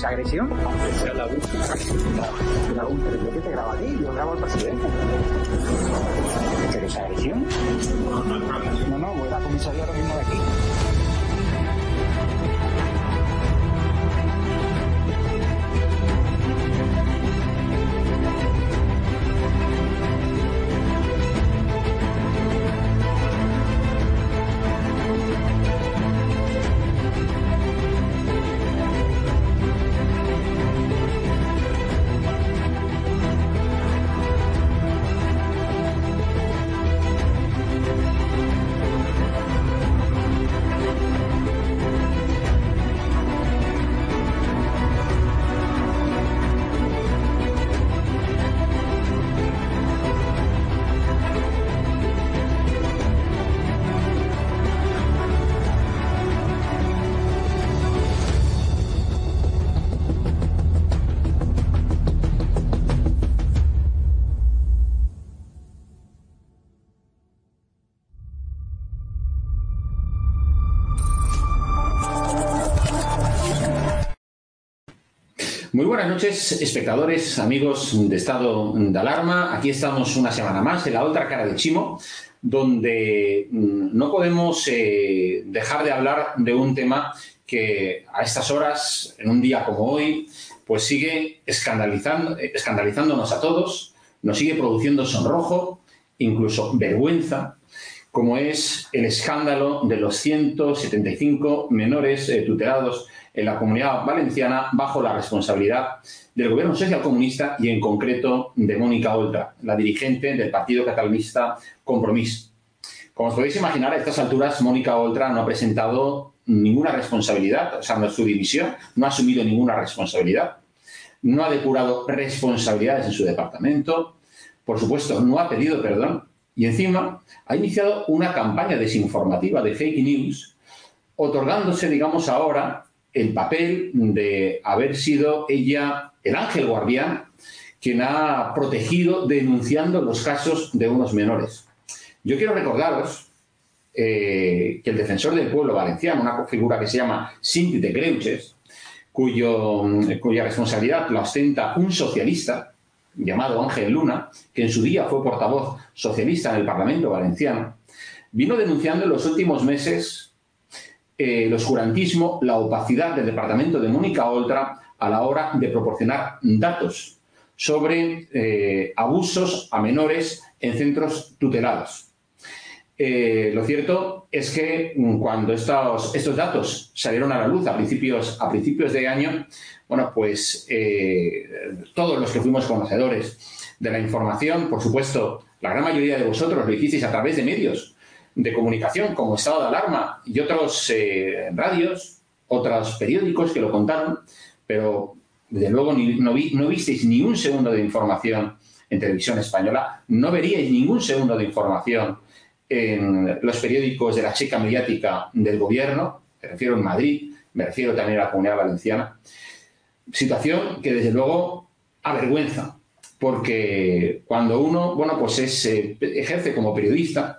¿Esa agresión? Esa la La pero yo que te grabo aquí, yo grabo al presidente. ¿Pero esa agresión? No, no, voy a la comisaría ahora mismo de aquí. Muy buenas noches, espectadores, amigos de estado de alarma. Aquí estamos una semana más en la otra cara de Chimo, donde mm, no podemos eh, dejar de hablar de un tema que a estas horas, en un día como hoy, pues sigue escandalizando, escandalizándonos a todos, nos sigue produciendo sonrojo, incluso vergüenza, como es el escándalo de los 175 menores eh, tutelados en la comunidad valenciana bajo la responsabilidad del gobierno social comunista y en concreto de Mónica Oltra, la dirigente del partido catalanista Compromís. Como os podéis imaginar, a estas alturas Mónica Oltra no ha presentado ninguna responsabilidad, o sea, no su dimisión, no ha asumido ninguna responsabilidad, no ha depurado responsabilidades en su departamento, por supuesto, no ha pedido perdón y encima ha iniciado una campaña desinformativa de fake news, otorgándose, digamos, ahora el papel de haber sido ella el ángel guardián quien ha protegido denunciando los casos de unos menores. Yo quiero recordaros eh, que el defensor del pueblo valenciano, una figura que se llama Cinti de Creuches, cuyo, cuya responsabilidad la ostenta un socialista llamado Ángel Luna, que en su día fue portavoz socialista en el Parlamento valenciano, vino denunciando en los últimos meses eh, el oscurantismo, la opacidad del departamento de Mónica Oltra a la hora de proporcionar datos sobre eh, abusos a menores en centros tutelados. Eh, lo cierto es que mm, cuando estos, estos, datos salieron a la luz a principios, a principios de año, bueno, pues todos los que fuimos conocedores de la información, por supuesto, la gran mayoría de vosotros lo hicisteis a través de medios de comunicación como Estado de Alarma y otros eh, radios, otros periódicos que lo contaron, pero desde luego no, no visteis ni un segundo de información en televisión española, no veríais ningún segundo de información en los periódicos de la checa mediática del gobierno, me refiero en Madrid, me refiero también a la comunidad valenciana. Situación que desde luego avergüenza, porque cuando uno, bueno, pues es, eh, ejerce como periodista,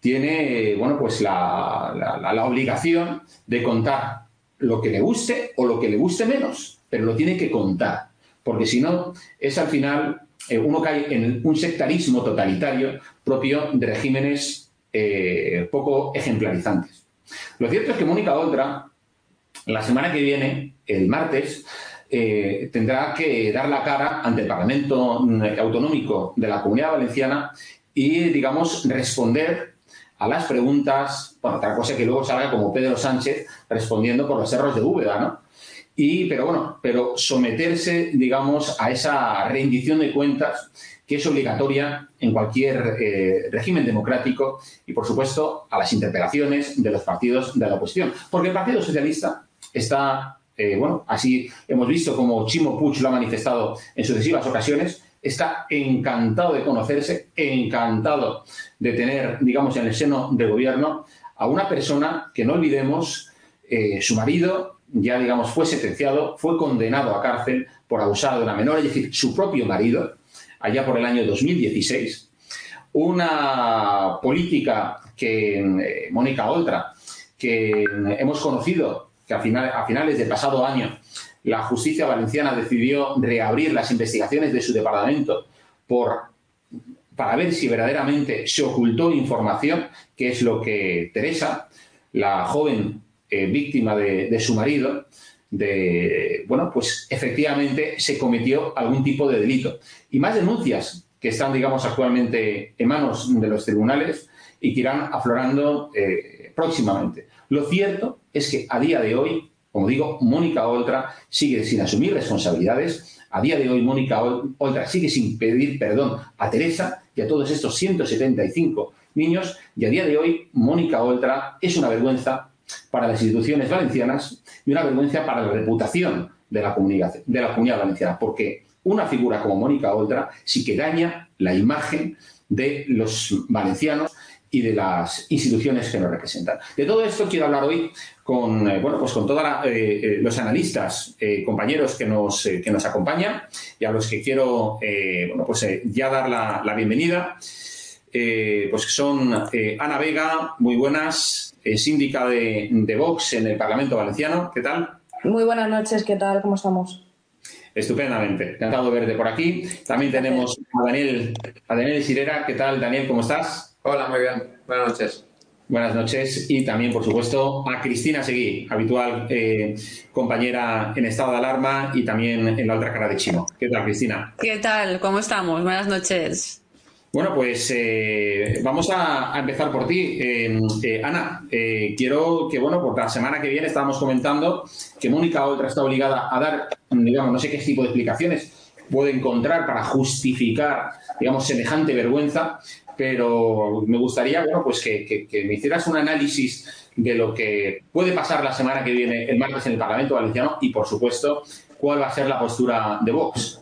tiene, bueno, pues la, la, obligación de contar lo que le guste o lo que le guste menos, pero lo tiene que contar, porque si no, es al final, eh, uno cae en un sectarismo totalitario propio de regímenes eh, poco ejemplarizantes. Lo cierto es que Mónica Oltra, la semana que viene, el martes, eh, tendrá que dar la cara ante el Parlamento mm, Autonómico de la Comunidad Valenciana y, digamos, responder a las preguntas, bueno, otra cosa que luego salga como Pedro Sánchez respondiendo por los cerros de Úbeda, ¿no? Y, pero bueno, pero someterse, digamos, a esa rendición de cuentas que es obligatoria en cualquier eh, régimen democrático y, por supuesto, a las interpelaciones de los partidos de la oposición. Porque el Partido Socialista está, eh, bueno, así hemos visto como Chimo Puig lo ha manifestado en sucesivas ocasiones, está encantado de conocerse, encantado de tener, digamos, en el seno del gobierno a una persona que no olvidemos, eh, su marido ya, digamos, fue sentenciado, fue condenado a cárcel por abusar de una menor, es decir, su propio marido, allá por el año 2016. Una política que eh, Mónica Oltra, que hemos conocido que a, a finales del pasado año la justicia valenciana decidió reabrir las investigaciones de su departamento por, para ver si verdaderamente se ocultó información, que es lo que Teresa, la joven eh, víctima de, su marido, de, bueno, pues efectivamente se cometió algún tipo de delito. Y más denuncias que están, digamos, actualmente en manos de los tribunales y que irán aflorando eh, próximamente. Lo cierto es que a día de hoy, como digo, Mónica Oltra sigue sin asumir responsabilidades. A día de hoy, Mónica Oltra sigue sin pedir perdón a Teresa y a todos estos 175 niños. Y a día de hoy, Mónica Oltra es una vergüenza para las instituciones valencianas y una vergüenza para la reputación de la comunidad, de la comunidad valenciana, porque una figura como Mónica Oltra sí que daña la imagen de los valencianos y de las instituciones que nos representan. De todo esto quiero hablar hoy con, eh, bueno, pues con todos eh, eh, los analistas, compañeros que nos, que nos acompañan y a los que quiero bueno, pues, ya dar la, la bienvenida. pues son Ana Vega, muy buenas, síndica de, de Vox en el Parlamento Valenciano. ¿Qué tal? Muy buenas noches, ¿qué tal? ¿Cómo estamos? Estupendamente, encantado de verte por aquí. También tenemos a Daniel, a Daniel Sirera. ¿Qué tal, Daniel? ¿Cómo estás? Hola, muy bien. Buenas noches. Buenas noches y también, por supuesto, a Cristina Seguí, habitual eh, compañera en estado de alarma y también en la otra cara de Chino. ¿Qué tal, Cristina? ¿Qué tal? ¿Cómo estamos? Buenas noches. Bueno, pues eh, vamos a, empezar por ti. Eh, eh, Ana, quiero que, bueno, por la semana que viene estábamos comentando que Mónica Oltra está obligada a dar, digamos, no sé qué tipo de explicaciones puede encontrar para justificar, digamos, semejante vergüenza, pero me gustaría, bueno, pues que, que me hicieras un análisis de lo que puede pasar la semana que viene, el martes, en el Parlamento Valenciano y, por supuesto, cuál va a ser la postura de Vox.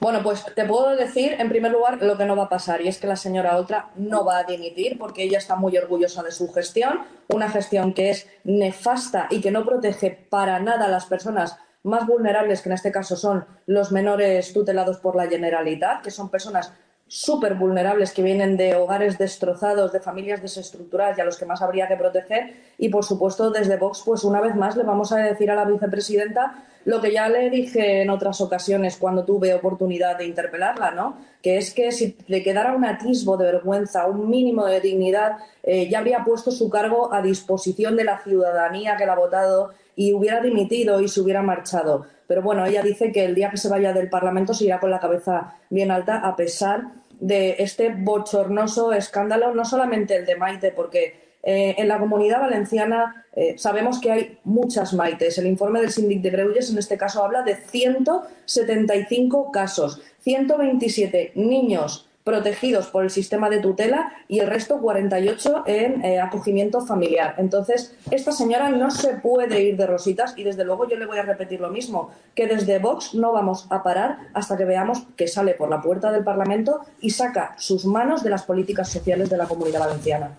Bueno, pues te puedo decir, en primer lugar, lo que no va a pasar, y es que la señora Oltra no va a dimitir porque ella está muy orgullosa de su gestión, una gestión que es nefasta y que no protege para nada a las personas más vulnerables, que en este caso son los menores tutelados por la Generalitat, que son personas súper vulnerables que vienen de hogares destrozados, de familias desestructuradas y a los que más habría que proteger. Y, por supuesto, desde Vox, pues una vez más le vamos a decir a la vicepresidenta lo que ya le dije en otras ocasiones cuando tuve oportunidad de interpelarla, ¿no? Que es que si le quedara un atisbo de vergüenza, un mínimo de dignidad, eh, ya habría puesto su cargo a disposición de la ciudadanía que la ha votado y hubiera dimitido y se hubiera marchado. Pero bueno, ella dice que el día que se vaya del Parlamento se irá con la cabeza bien alta a pesar de este bochornoso escándalo, no solamente el de Maite, porque eh, en la comunidad valenciana eh, sabemos que hay muchas maites. El informe del Síndic de Greuges en este caso habla de 175 casos, 127 niños protegidos por el sistema de tutela y el resto 48 en eh, acogimiento familiar. Entonces, esta señora no se puede ir de rositas y desde luego yo le voy a repetir lo mismo, que desde Vox no vamos a parar hasta que veamos que sale por la puerta del Parlamento y saca sus manos de las políticas sociales de la comunidad valenciana.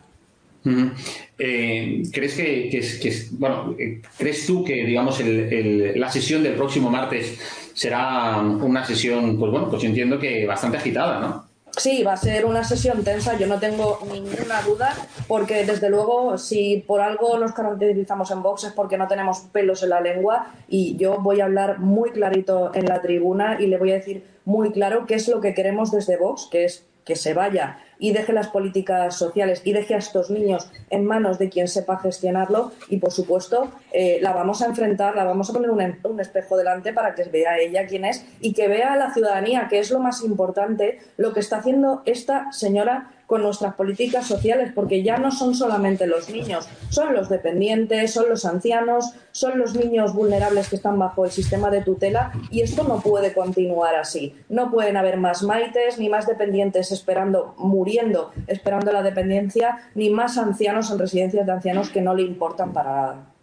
Eh, ¿Crees que, bueno, eh, crees tú que digamos la sesión del próximo martes será una sesión, pues bueno, pues entiendo que bastante agitada, ¿no? Sí, va a ser una sesión tensa, yo no tengo ninguna duda, porque desde luego si por algo nos caracterizamos en Vox es porque no tenemos pelos en la lengua y yo voy a hablar muy clarito en la tribuna y le voy a decir muy claro qué es lo que queremos desde Vox, que es que se vaya y deje las políticas sociales y deje a estos niños en manos de quien sepa gestionarlo y, por supuesto, eh, la vamos a enfrentar, la vamos a poner un, espejo delante para que vea ella quién es y que vea a la ciudadanía, que es lo más importante, lo que está haciendo esta señora con nuestras políticas sociales, porque ya no son solamente los niños, son los dependientes, son los ancianos, son los niños vulnerables que están bajo el sistema de tutela y esto no puede continuar así. No pueden haber más maites ni más dependientes esperando, esperando la dependencia, ni más ancianos en residencias de ancianos que no le importan para nada.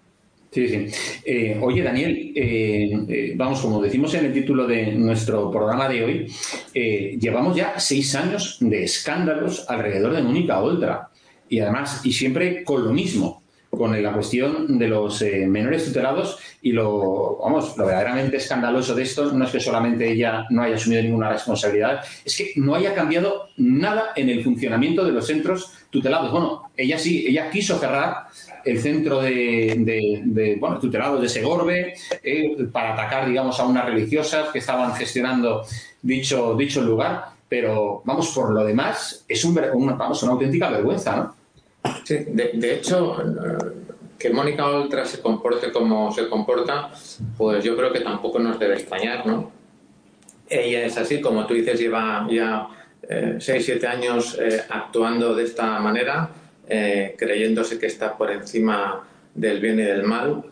Sí, sí. Eh, oye, Daniel, eh, eh, vamos, como decimos en el título de nuestro programa de hoy, llevamos ya seis años de escándalos alrededor de Mónica Oltra. Y además, y siempre con lo mismo, con la cuestión de los menores tutelados y lo, vamos, lo verdaderamente escandaloso de esto no es que solamente ella no haya asumido ninguna responsabilidad, es que no haya cambiado nada en el funcionamiento de los centros tutelados. Bueno, ella sí, ella quiso cerrar el centro de, bueno, tutelados de Segorbe eh, para atacar, digamos, a unas religiosas que estaban gestionando dicho, dicho lugar. Pero, vamos, por lo demás, es un, una, vamos, una auténtica vergüenza, ¿no? Sí, de, hecho, que Mónica Oltra se comporte como se comporta, pues yo creo que tampoco nos debe extrañar, ¿no? Ella es así, como tú dices, lleva ya eh, 6, 7 años eh, actuando de esta manera eh, creyéndose que está por encima del bien y del mal.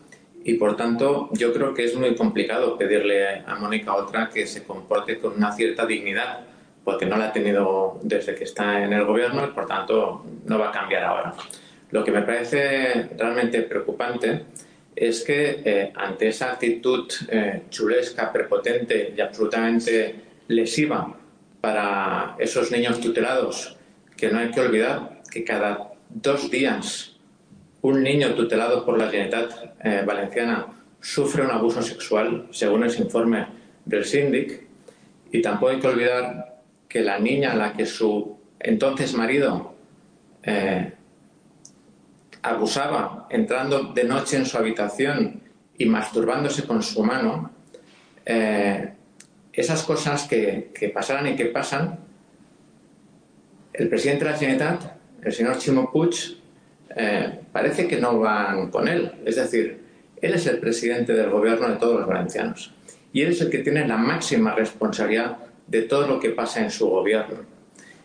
Y por tanto, yo creo que es muy complicado pedirle a Mónica otra que se comporte con una cierta dignidad, porque no la ha tenido desde que está en el gobierno y por tanto no va a cambiar ahora. Lo que me parece realmente preocupante es que eh, ante esa actitud eh, chulesca, prepotente y absolutamente lesiva para esos niños tutelados, que no hay que olvidar que cada dos días un niño tutelado por la Generalitat eh, Valenciana sufre un abuso sexual, según ese informe del síndic, y tampoco hay que olvidar que la niña a la que su entonces marido eh, abusaba entrando de noche en su habitación y masturbándose con su mano, eh, esas cosas que, que pasaran y que pasan, el presidente de la Generalitat el señor Chimo Puig eh, parece que no van con él. Es decir, él es el presidente del gobierno de todos los valencianos y él es el que tiene la máxima responsabilidad de todo lo que pasa en su gobierno.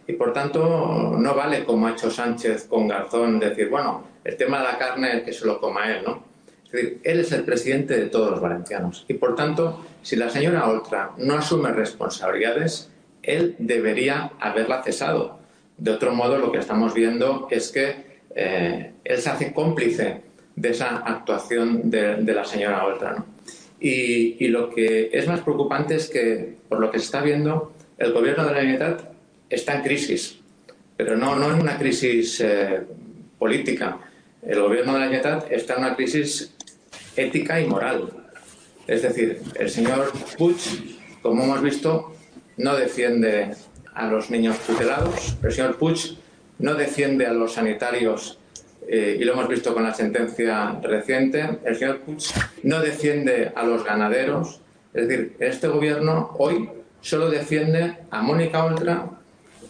Y por tanto, no vale como ha hecho Sánchez con Garzón decir, bueno, el tema de la carne, que se lo coma él, ¿no? Es decir, él es el presidente de todos los valencianos. Y por tanto, si la señora Oltra no asume responsabilidades, él debería haberla cesado de otro modo, lo que estamos viendo es que eh, él se hace cómplice de esa actuación de, la señora Oltra. Y, lo que es más preocupante es que, por lo que se está viendo, el gobierno de la Unidad está en crisis, pero no, no en una crisis eh, política. El gobierno de la Unidad está en una crisis ética y moral. Es decir, el señor Puig, como hemos visto, no defiende a los niños tutelados. El señor Puig no defiende a los sanitarios eh, y lo hemos visto con la sentencia reciente. El señor Puig no defiende a los ganaderos. Es decir, este gobierno hoy solo defiende a Mónica Oltra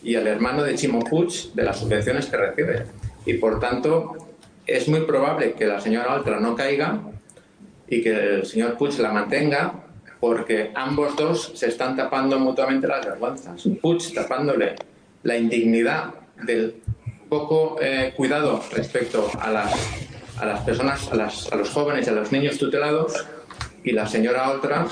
y al hermano de Chimo Puig de las subvenciones que recibe. Y por tanto, es muy probable que la señora Oltra no caiga y que el señor Puig la mantenga porque ambos dos se están tapando mutuamente las vergüenzas. Puig tapándole la indignidad del poco eh, cuidado respecto a las, a las personas, a, los jóvenes y a los niños tutelados, y la señora otra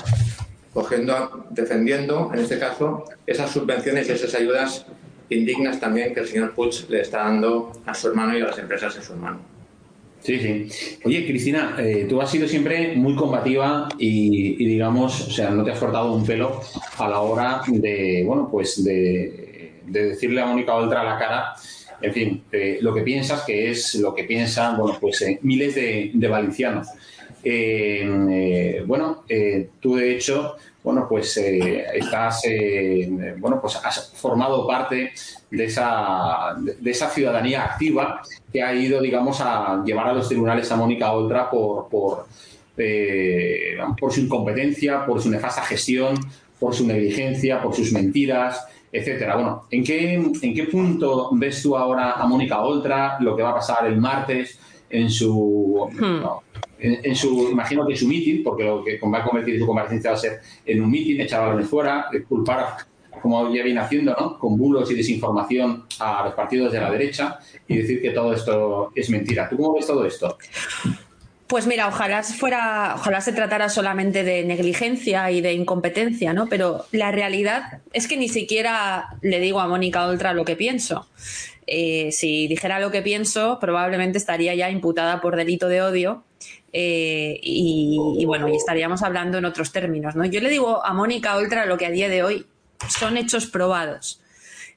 cogiendo, defendiendo, en este caso, esas subvenciones y esas ayudas indignas también que el señor Puig le está dando a su hermano y a las empresas de su hermano. Sí, sí. Oye, Cristina, eh, tú has sido siempre muy combativa y, digamos, o sea, no te has cortado un pelo a la hora de, bueno, pues de, decirle a Mónica Oltra a la cara, en fin, eh, lo que piensas, que es lo que piensan, bueno, pues eh, miles de, valencianos. bueno, tú de hecho, bueno, pues estás, bueno, pues has formado parte de esa, de esa ciudadanía activa que ha ido, digamos, a llevar a los tribunales a Mónica Oltra por, por, eh, por su incompetencia, por su nefasta gestión, por su negligencia, por sus mentiras, etcétera. Bueno, ¿en qué, ¿en qué punto ves tú ahora a Mónica Oltra, lo que va a pasar el martes en su, hmm. en, su imagino que su mitin, porque lo que va a convertir su comparecencia va a ser en un mitin, echar balones fuera, culpar como ya viene haciendo, ¿no? con bulos y desinformación a los partidos de la derecha y decir que todo esto es mentira. ¿Tú cómo ves todo esto? Pues mira, ojalá fuera, ojalá se tratara solamente de negligencia y de incompetencia, ¿no? Pero la realidad es que ni siquiera le digo a Mónica Oltra lo que pienso. Eh, si dijera lo que pienso, probablemente estaría ya imputada por delito de odio eh, y, bueno, y estaríamos hablando en otros términos, ¿no? Yo le digo a Mónica Oltra lo que a día de hoy son hechos probados.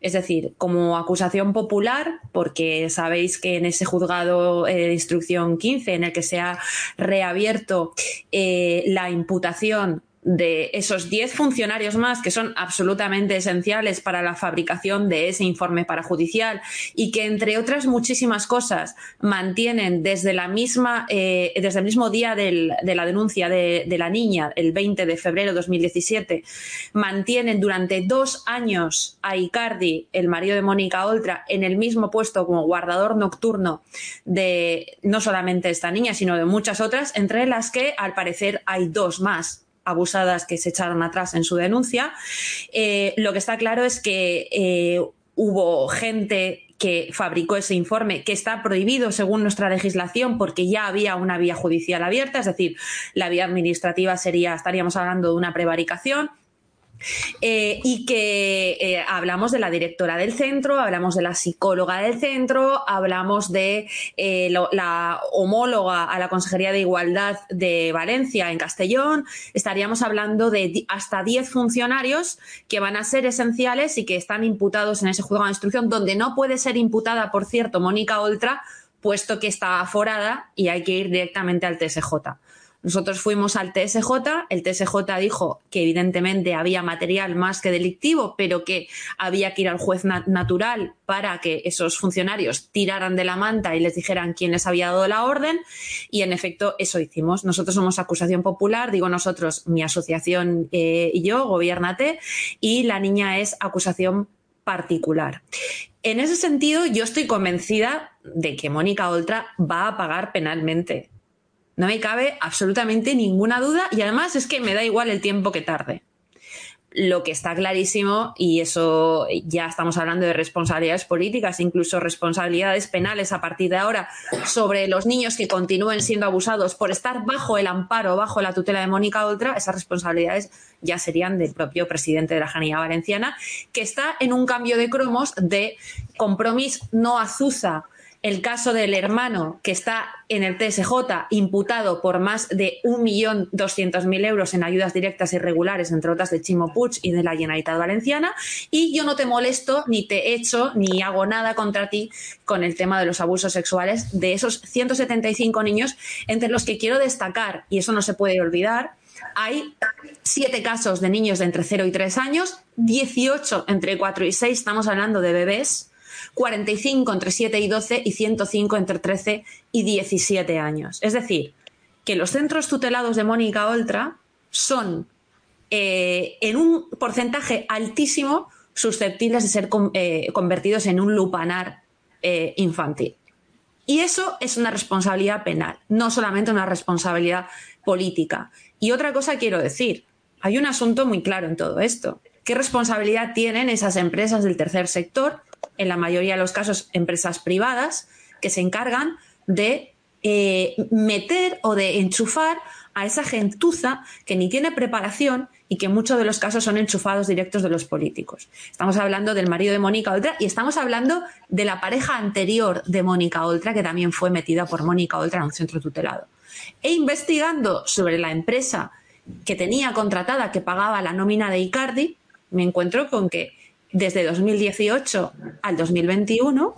Es decir, como acusación popular, porque sabéis que en ese juzgado eh, de instrucción 15, en el que se ha reabierto la imputación de esos 10 funcionarios más que son absolutamente esenciales para la fabricación de ese informe parajudicial y que, entre otras muchísimas cosas, mantienen desde, la misma, eh, desde el mismo día de la denuncia de, de, la niña, el 20 de febrero de 2017, mantienen durante dos años a Icardi, el marido de Mónica Oltra, en el mismo puesto como guardador nocturno de no solamente esta niña, sino de muchas otras, entre las que al parecer hay dos más abusadas que se echaron atrás en su denuncia. Eh, lo que está claro es que eh, hubo gente que fabricó ese informe, que está prohibido según nuestra legislación porque ya había una vía judicial abierta, es decir, la vía administrativa sería, estaríamos hablando de una prevaricación. Eh, y que eh, hablamos de la directora del centro, hablamos de la psicóloga del centro, hablamos de eh, la homóloga a la Consejería de Igualdad de Valencia en Castellón, estaríamos hablando de hasta 10 funcionarios que van a ser esenciales y que están imputados en ese juzgado de instrucción, donde no puede ser imputada, por cierto, Mónica Oltra, puesto que está aforada y hay que ir directamente al TSJ. Nosotros fuimos al TSJ, el TSJ dijo que evidentemente había material más que delictivo, pero que había que ir al juez natural para que esos funcionarios tiraran de la manta y les dijeran quién les había dado la orden. Y en efecto, eso hicimos. Nosotros somos acusación popular, digo nosotros, mi asociación eh, y yo, Gobiernate, y la niña es acusación particular. En ese sentido, yo estoy convencida de que Mónica Oltra va a pagar penalmente no me cabe absolutamente ninguna duda y además es que me da igual el tiempo que tarde. Lo que está clarísimo, y eso ya estamos hablando de responsabilidades políticas, incluso responsabilidades penales a partir de ahora, sobre los niños que continúen siendo abusados por estar bajo el amparo, bajo la tutela de Mónica Oltra, esas responsabilidades ya serían del propio presidente de la Janía Valenciana, que está en un cambio de cromos de compromiso no azuza el caso del hermano que está en el TSJ imputado por más de 1.200.000 euros en ayudas directas irregulares, entre otras de Chimo Puig y de la Generalitat Valenciana, y yo no te molesto, ni te echo, ni hago nada contra ti con el tema de los abusos sexuales de esos 175 niños, entre los que quiero destacar, y eso no se puede olvidar, hay siete casos de niños de entre 0 y 3 años, 18 entre 4 y 6, estamos hablando de bebés, 45 entre 7 y 12 y 105 entre 13 y 17 años. Es decir, que los centros tutelados de Mónica Oltra son eh, en un porcentaje altísimo susceptibles de ser eh, convertidos en un lupanar eh, infantil. Y eso es una responsabilidad penal, no solamente una responsabilidad política. Y otra cosa quiero decir, hay un asunto muy claro en todo esto. ¿Qué responsabilidad tienen esas empresas del tercer sector en la mayoría de los casos empresas privadas, que se encargan de eh, meter o de enchufar a esa gentuza que ni tiene preparación y que en muchos de los casos son enchufados directos de los políticos. Estamos hablando del marido de Mónica Oltra y estamos hablando de la pareja anterior de Mónica Oltra, que también fue metida por Mónica Oltra en un centro tutelado. E investigando sobre la empresa que tenía contratada, que pagaba la nómina de Icardi, me encuentro con que desde 2018 al 2021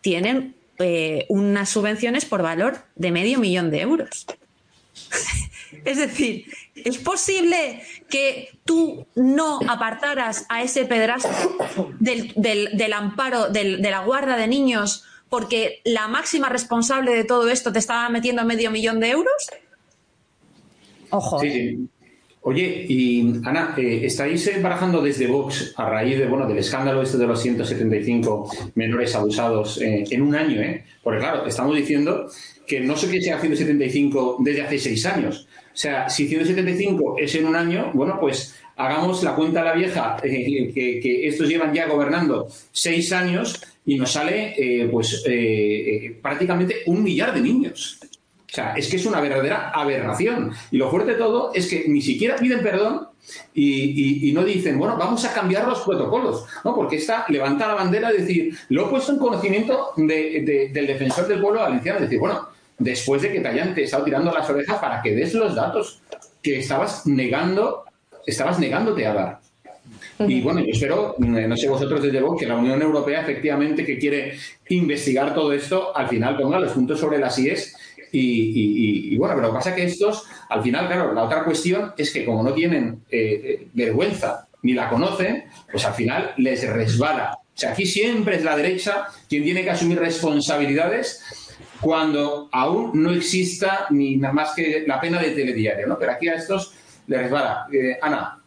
tienen eh, unas subvenciones por valor de medio millón de euros. es decir, ¿es posible que tú no apartaras a ese pedrastro del, amparo, de la guarda de niños, porque la máxima responsable de todo esto te estaba metiendo medio millón de euros? Ojo. Sí, Oye, y Ana, eh, ¿estáis barajando desde Vox a raíz de, bueno, del escándalo este de los 175 menores abusados eh, en un año? ¿eh? Porque claro, estamos diciendo que no sé qué sea 175 desde hace seis años. O sea, si 175 es en un año, bueno, pues hagamos la cuenta a la vieja, eh, que, estos llevan ya gobernando seis años y nos sale pues prácticamente un millar de niños O sea, es que es una verdadera aberración. Y lo fuerte de todo es que ni siquiera piden perdón y, no dicen, bueno, vamos a cambiar los protocolos, ¿no? Porque esta levanta la bandera de decir, lo he puesto en conocimiento del defensor del pueblo valenciano, es decir, bueno, después de que te hayan estado tirando las orejas para que des los datos que estabas negando, estabas negándote a dar. Y bueno, yo espero, eh, no sé vosotros desde luego, que la Unión Europea efectivamente que quiere investigar todo esto, al final ponga los puntos sobre las IES y, bueno, pero lo que pasa es que estos, al final, claro, la otra cuestión es que como no tienen eh, eh, vergüenza ni la conocen, pues al final les resbala. O sea, aquí siempre es la derecha quien tiene que asumir responsabilidades cuando aún no exista ni nada más que la pena de telediario, ¿no? Pero aquí a estos les resbala. Eh, Ana.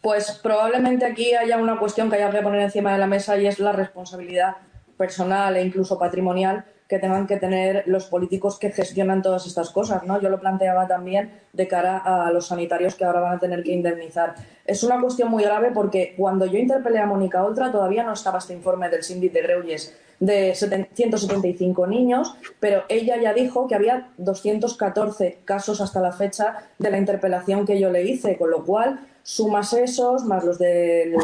Pues probablemente aquí haya una cuestión que haya que poner encima de la mesa y es la responsabilidad personal e incluso patrimonial que tengan que tener los políticos que gestionan todas estas cosas, ¿no? Yo lo planteaba también de cara a los sanitarios que ahora van a tener que indemnizar. Es una cuestión muy grave porque cuando yo interpelé a Mónica Oltra todavía no estaba este informe del síndic de Greuges de 175 niños, pero ella ya dijo que había 214 casos hasta la fecha de la interpelación que yo le hice, con lo cual sumas esos, más los del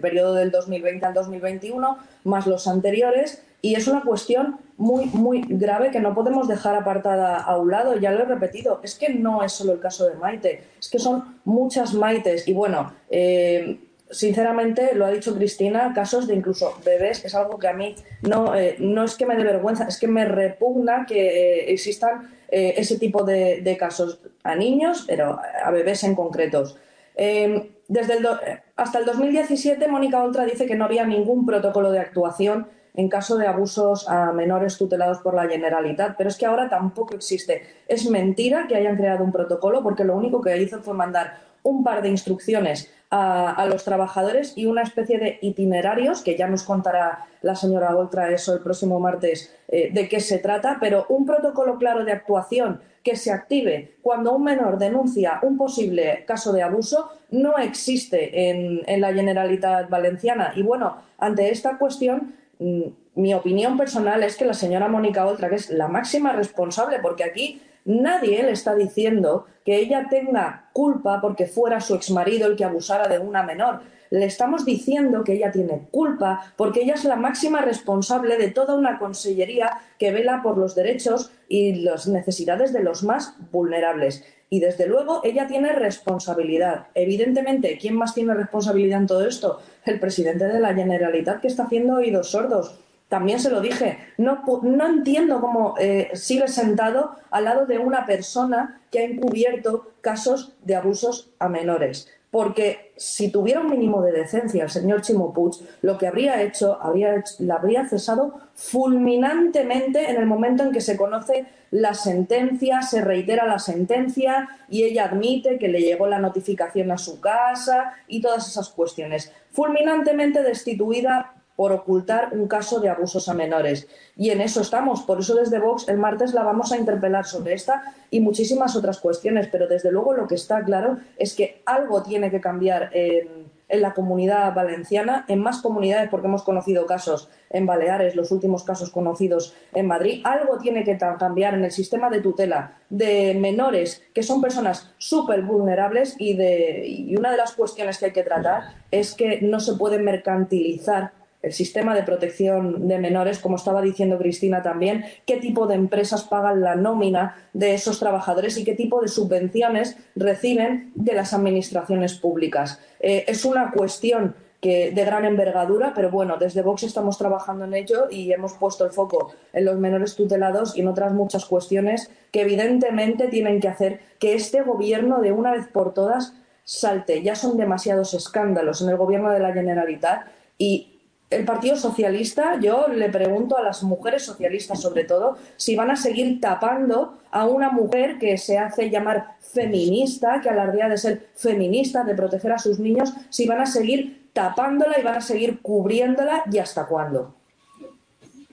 periodo del 2020 al 2021, más los anteriores, y es una cuestión muy, muy grave que no podemos dejar apartada a un lado. Ya lo he repetido, es que no es solo el caso de Maite, es que son muchas Maites. Y bueno, eh, sinceramente, lo ha dicho Cristina, casos de incluso bebés, es algo que a mí no, eh, no es que me dé vergüenza, es que me repugna que eh, existan ese tipo de, casos a niños, pero a bebés en concretos. desde el hasta el 2017, Mónica Oltra dice que no había ningún protocolo de actuación en caso de abusos a menores tutelados por la Generalitat. Pero es que ahora tampoco existe. Es mentira que hayan creado un protocolo porque lo único que hizo fue mandar un par de instrucciones a, los trabajadores y una especie de itinerarios, que ya nos contará la señora Oltra eso el próximo martes eh, de qué se trata, pero un protocolo claro de actuación que se active cuando un menor denuncia un posible caso de abuso no existe en, la Generalitat Valenciana. Y bueno, ante esta cuestión mi opinión personal es que la señora Mónica Oltra, que es la máxima responsable, porque aquí nadie le está diciendo que ella tenga culpa porque fuera su exmarido el que abusara de una menor. Le estamos diciendo que ella tiene culpa porque ella es la máxima responsable de toda una consellería que vela por los derechos y las necesidades de los más vulnerables. Y desde luego ella tiene responsabilidad. Evidentemente, ¿quién más tiene responsabilidad en todo esto? El presidente de la Generalitat que está haciendo oídos sordos. También se lo dije, no, no entiendo cómo eh, sigue sentado al lado de una persona que ha encubierto casos de abusos a menores porque si tuviera un mínimo de decencia el señor Chimo lo que habría hecho, habría, la habría cesado fulminantemente en el momento en que se conoce la sentencia, se reitera la sentencia y ella admite que le llegó la notificación a su casa y todas esas cuestiones. Fulminantemente destituida por ocultar un caso de abusos a menores. Y en eso estamos. Por eso desde Vox el martes la vamos a interpelar sobre esta y muchísimas otras cuestiones. Pero desde luego lo que está claro es que algo tiene que cambiar en, la comunidad valenciana, en más comunidades, porque hemos conocido casos en Baleares, los últimos casos conocidos en Madrid. Algo tiene que cambiar en el sistema de tutela de menores, que son personas súper vulnerables y, de, y una de las cuestiones que hay que tratar es que no se puede mercantilizar el sistema de protección de menores, como estaba diciendo Cristina también, qué tipo de empresas pagan la nómina de esos trabajadores y qué tipo de subvenciones reciben de las administraciones públicas. Eh, es una cuestión de gran envergadura, pero bueno, desde Vox estamos trabajando en ello y hemos puesto el foco en los menores tutelados y en otras muchas cuestiones que evidentemente tienen que hacer que este gobierno de una vez por todas salte. Ya son demasiados escándalos en el gobierno de la Generalitat y el Partido Socialista, yo le pregunto a las mujeres socialistas sobre todo, si van a seguir tapando a una mujer que se hace llamar feminista, que alardea de ser feminista, de proteger a sus niños, si van a seguir tapándola y van a seguir cubriéndola y hasta cuándo.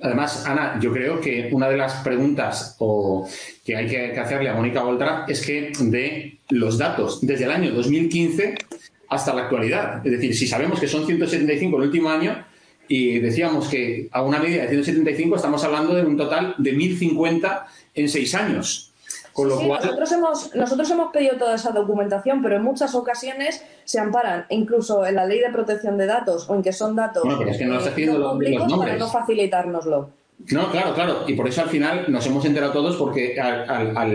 Además, Ana, yo creo que una de las preguntas que hay que hacerle a Mónica Voltra es que de los datos desde el año 2015 hasta la actualidad, es decir, si sabemos que son 175 el último año, y decíamos que a una media de 175 estamos hablando de un total de 1.050 en seis años. Con lo Sí, cual, nosotros, hemos, nosotros hemos pedido toda esa documentación, pero en muchas ocasiones se amparan incluso en la ley de protección de datos o en que son datos Bueno, pero es que no está eh, haciendo no los- los públicos para no facilitárnoslo. No, claro, claro. Y por eso al final nos hemos enterado todos porque al, al, al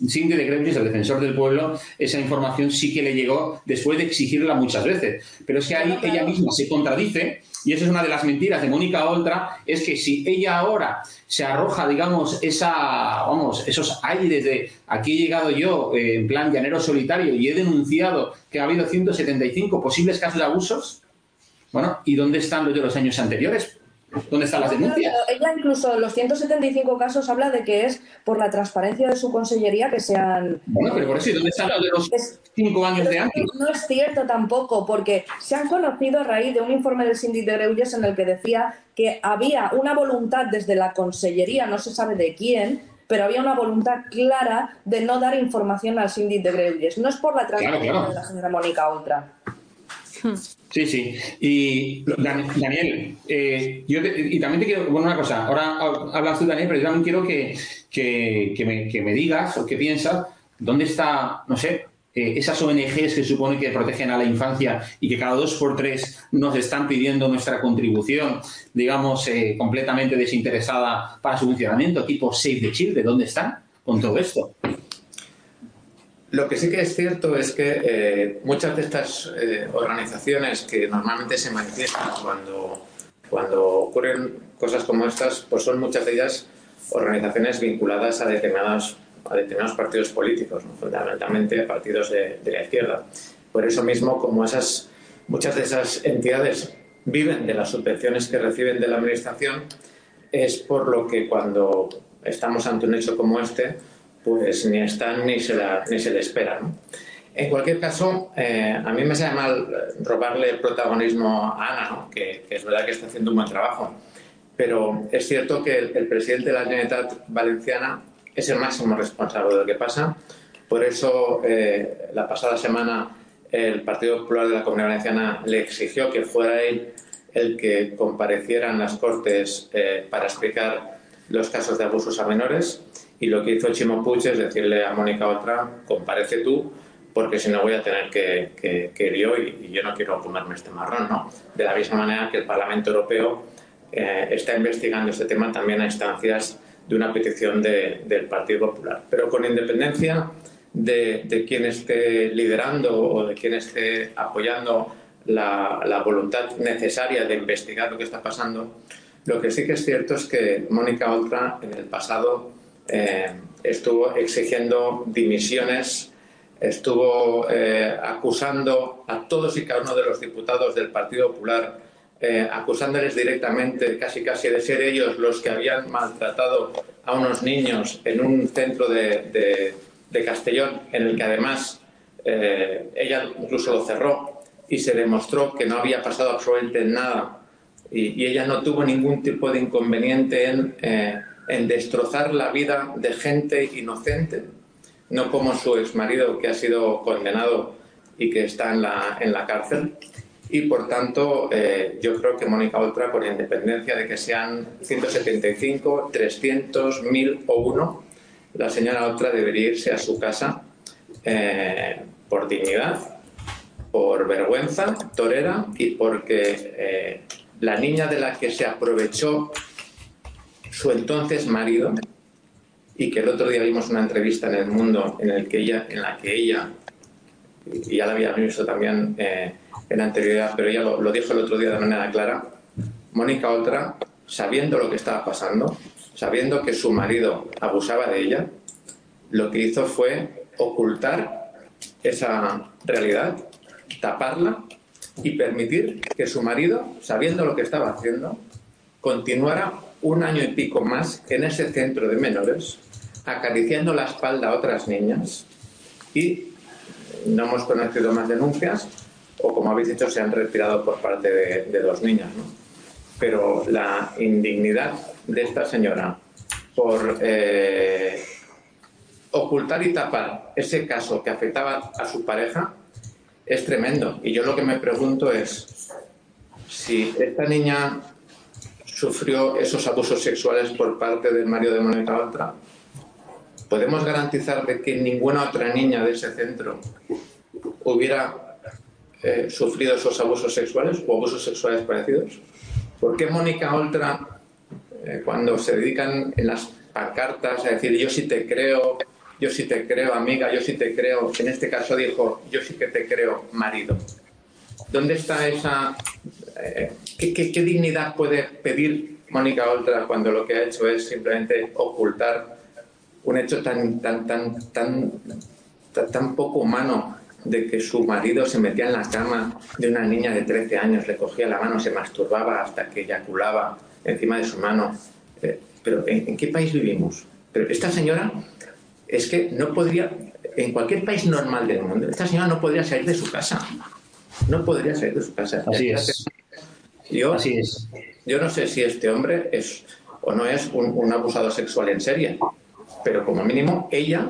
de Greuges, al defensor del pueblo, esa información sí que le llegó después de exigirla muchas veces. Pero es que ahí Claro, claro. ella misma se contradice y esa es una de las mentiras de Mónica Oltra, es que si ella ahora se arroja, digamos, esa, vamos, esos aires de aquí he llegado yo eh, en plan llanero solitario y he denunciado que ha habido 175 posibles casos de abusos, bueno, ¿y dónde están los de los años anteriores? ¿Dónde están las No, claro, denuncias? pero ella incluso en los 175 casos habla de que es por la transparencia de su consellería que se han... Bueno, pero por eso, ¿y dónde están los de los Es- cinco años de es antes? no es cierto tampoco, porque se han conocido a raíz de un informe del síndic de Greuges en el que decía que había una voluntad desde la consellería, no se sabe de quién, pero había una voluntad clara de no dar información al síndic de Greuges. No es por la transparencia claro. de la señora Mónica Oltra. Sí, sí. Y Dan- Daniel, eh, yo te- y también te quiero, bueno, una cosa, ahora hablas tú, Daniel, pero yo también quiero que, que, que me, que me digas o que piensas dónde está, no sé, eh, esas ONGs que supone que protegen a la infancia y que cada dos por tres nos están pidiendo nuestra contribución, digamos, eh, completamente desinteresada para su funcionamiento, tipo Save the Children, ¿dónde están con todo esto? Lo que sí que es cierto es que eh, muchas de estas eh, organizaciones que normalmente se manifiestan cuando, cuando ocurren cosas como estas, pues son muchas de ellas organizaciones vinculadas a determinados, a determinados partidos políticos, ¿no? fundamentalmente a partidos de, de la izquierda. Por eso mismo, como esas, muchas de esas entidades viven de las subvenciones que reciben de la Administración, es por lo que cuando estamos ante un hecho como este, pues ni están ni se, la- ni se le espera. ¿no? En cualquier caso, eh, a mí me sabe mal eh, robarle el protagonismo a Ana, ¿no? que, que es verdad que está haciendo un buen trabajo, pero es cierto que el, el presidente de la Generalitat Valenciana es el máximo responsable de lo que pasa. Por eso, eh, la pasada semana, el Partido Popular de la Comunidad Valenciana le exigió que fuera él el que compareciera en las Cortes eh, para explicar los casos de abusos a menores. Y lo que hizo Chimo Puig es decirle a Mónica Oltra, comparece tú, porque si no voy a tener que, que, que ir yo y, y yo no quiero comerme este marrón. ¿no? De la misma manera que el Parlamento Europeo eh, está investigando este tema también a instancias de una petición de- del Partido Popular. Pero con independencia de, de quién esté liderando o de quién esté apoyando la, la voluntad necesaria de investigar lo que está pasando, lo que sí que es cierto es que Mónica Oltra en el pasado eh, estuvo exigiendo dimisiones, estuvo eh, acusando a todos y cada uno de los diputados del Partido Popular, eh, acusándoles directamente, casi casi de ser ellos los que habían maltratado a unos niños en un centro de, de- de Castellón, en el que además eh, ella incluso lo cerró y se demostró que no había pasado absolutamente nada. Y, y ella no tuvo ningún tipo de inconveniente en, eh, en destrozar la vida de gente inocente, no como su exmarido que ha sido condenado y que está en la, en la cárcel. Y por tanto, eh, yo creo que Mónica Oltra, con independencia de que sean 175, 300, 1000 o uno, la señora Oltra debería irse a su casa eh, por dignidad, por vergüenza torera y porque eh, la niña de la que se aprovechó su entonces marido y que el otro día vimos una entrevista en el mundo en la que ella y ya la había visto también eh, en anterioridad pero ella lo, lo dijo el otro día de manera clara Mónica Oltra sabiendo lo que estaba pasando sabiendo que su marido abusaba de ella lo que hizo fue ocultar esa realidad taparla y permitir que su marido, sabiendo lo que estaba haciendo, continuara un año y pico más en ese centro de menores, acariciando la espalda a otras niñas y no hemos conocido más denuncias o, como habéis dicho, se han retirado por parte de, dos niñas. ¿no? Pero la indignidad de esta señora por eh, ocultar y tapar ese caso que afectaba a su pareja es tremendo. Y yo lo que me pregunto es si esta niña sufrió esos abusos sexuales por parte del marido de Mónica Oltra, ¿podemos garantizar de que ninguna otra niña de ese centro hubiera eh, sufrido esos abusos sexuales o abusos sexuales parecidos? ¿Por qué Mónica Oltra, eh, cuando se dedican en las pancartas a decir yo sí te creo, yo sí te creo amiga, yo sí te creo, en este caso dijo yo sí que te creo marido? ¿Dónde está esa... Eh, ¿qué, dignidad puede pedir Mónica Oltra cuando lo que ha hecho es simplemente ocultar un hecho tan, tan, tan, tan, tan, poco humano de que su marido se metía en la cama de una niña de 13 años, le cogía la mano, se masturbaba hasta que eyaculaba encima de su mano. Eh, pero ¿en, qué país vivimos? Pero esta señora es que no podría, en cualquier país normal del mundo, esta señora no podría salir de su casa. No podría salir de su casa. Así es. Yo, Así es. Yo no sé si este hombre es o no es un, un abusador sexual en serie, pero como mínimo ella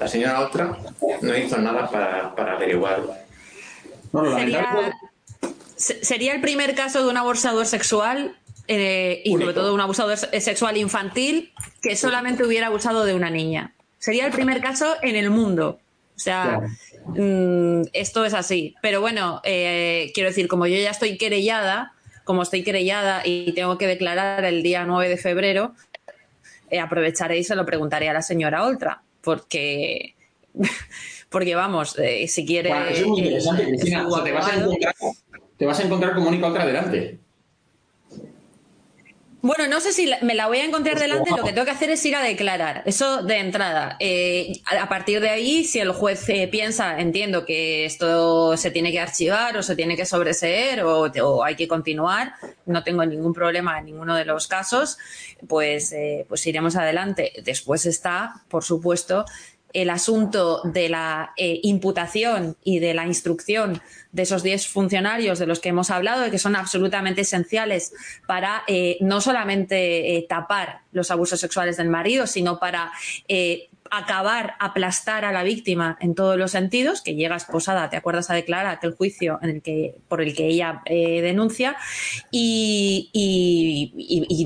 la señora otra no hizo nada para, para averiguarlo. sería, el primer caso de un abusador sexual eh, y sobre todo un abusador sexual infantil que solamente hubiera abusado de una niña. Sería el primer caso en el mundo. O sea, mm, esto es así. Pero bueno, eh, quiero decir, como yo ya estoy querellada, como estoy querellada y tengo que declarar el día 9 de febrero, eh, aprovecharé y se lo preguntaré a la señora Oltra porque, porque vamos, eh, si quiere... es muy interesante, Cristina. te, vas a encontrar, te vas a encontrar con Mónica otra delante. Bueno, no sé si me la voy a encontrar pues delante, lo que tengo que hacer es ir a declarar, eso de entrada. Eh, a partir de ahí, si el juez eh, piensa, entiendo que esto se tiene que archivar o se tiene que sobreseer o, o hay que continuar, no tengo ningún problema en ninguno de los casos, pues, eh, pues iremos adelante. Después está, por supuesto, el asunto de la eh, imputación y de la instrucción de esos 10 funcionarios de los que hemos hablado, y que son absolutamente esenciales para eh, no solamente tapar los abusos sexuales del marido, sino para acabar, aplastar a la víctima en todos los sentidos, que llega esposada, te acuerdas a declarar aquel juicio en el que, por el que ella eh, denuncia, y,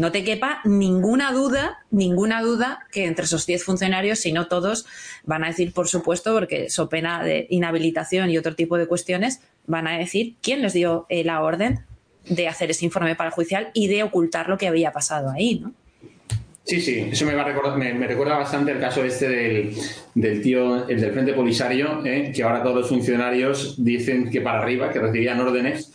no te quepa ninguna duda, ninguna duda que entre esos 10 funcionarios, si no todos, van a decir, por supuesto, porque so pena de inhabilitación y otro tipo de cuestiones, van a decir quién les dio eh, la orden de hacer ese informe para judicial y de ocultar lo que había pasado ahí, ¿no? Sí, sí, eso me, va a me, recuerda bastante el caso este del, del tío, el del Frente Polisario, ¿eh? que ahora todos los funcionarios dicen que para arriba, que recibían órdenes.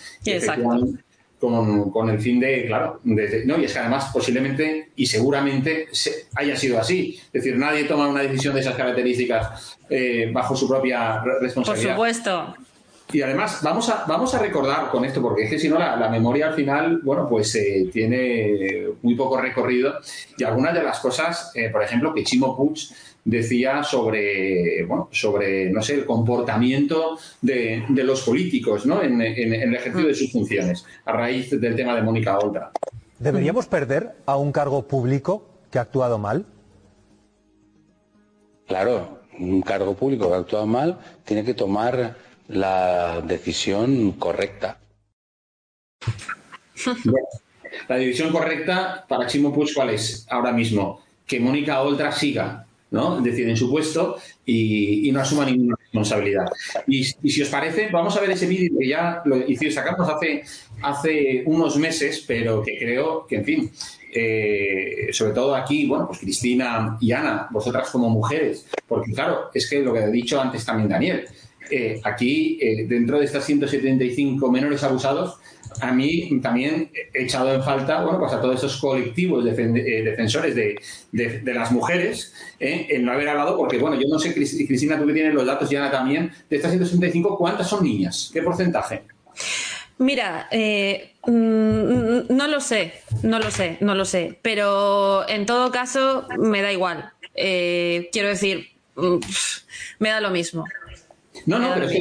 Con, con, el fin de, claro, de, no, y es que además posiblemente y seguramente haya sido así. Es decir, nadie toma una decisión de esas características eh, bajo su propia responsabilidad. Por supuesto. Y además, vamos a, vamos a recordar con esto, porque es que si no, la, memoria al final, bueno, pues eh, tiene muy poco recorrido. Y algunas de las cosas, eh, por ejemplo, que Chimo Puig decía sobre, bueno, sobre, no sé, el comportamiento de, los políticos, ¿no? En, el ejercicio de sus funciones, a raíz del tema de Mónica Oltra. ¿Deberíamos perder a un cargo público que ha actuado mal? Claro, un cargo público que ha actuado mal tiene que tomar la decisión correcta. la decisión correcta para Chimo Puig, ¿cuál es ahora mismo? Que Mónica Oltra siga, ¿no? Es decir, en su puesto y, no asuma ninguna responsabilidad. Y, si os parece, vamos a ver ese vídeo que ya lo hicimos, sacamos hace, hace unos meses, pero que creo que, en fin, eh, sobre todo aquí, bueno, pues Cristina y Ana, vosotras como mujeres, porque claro, es que lo que ha dicho antes también Daniel, eh, aquí, eh, dentro de estas 175 menores abusados, a mí también he echado en falta, bueno, pues a todos esos colectivos eh, defensores de, las mujeres, en no haber hablado, porque, bueno, yo no sé, Cristina, tú que tienes los datos, ya también, de estas 165, ¿cuántas son niñas? ¿Qué porcentaje? Mira, mm, no lo sé, no lo sé, no lo sé, pero en todo caso me da igual. quiero decir, mm, me da lo mismo. No, no, pero es que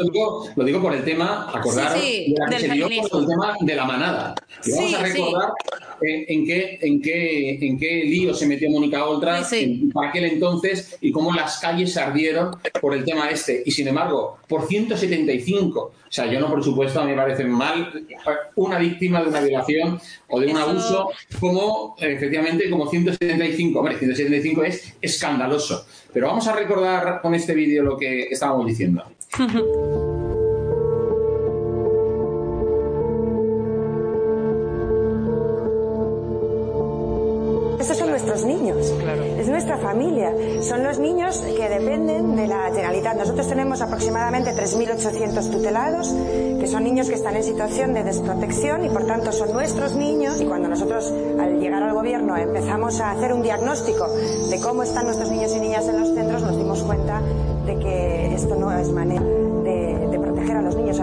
lo digo, por el tema, acordar de la que se dio por el tema de la manada. Y vamos a recordar en, qué, en, qué, en qué lío se metió Mónica Oltra para aquel entonces y cómo las calles se ardieron por el tema este. Y sin embargo, por 175. O sea, yo no, por supuesto, a mí me parece mal una víctima de una violación o de un abuso como, efectivamente, como 175. Hombre, 175 es escandaloso. Pero vamos a recordar con este vídeo lo que estábamos diciendo. Estos son nuestros niños, es nuestra familia, son los niños que dependen de la Generalitat. Nosotros tenemos aproximadamente 3.800 tutelados, que son niños que están en situación de desprotección y por tanto son nuestros niños. Y cuando nosotros al llegar al gobierno empezamos a hacer un diagnóstico de cómo están nuestros niños y niñas en los centros, nos dimos cuenta de que esto no es manera de, proteger a los niños.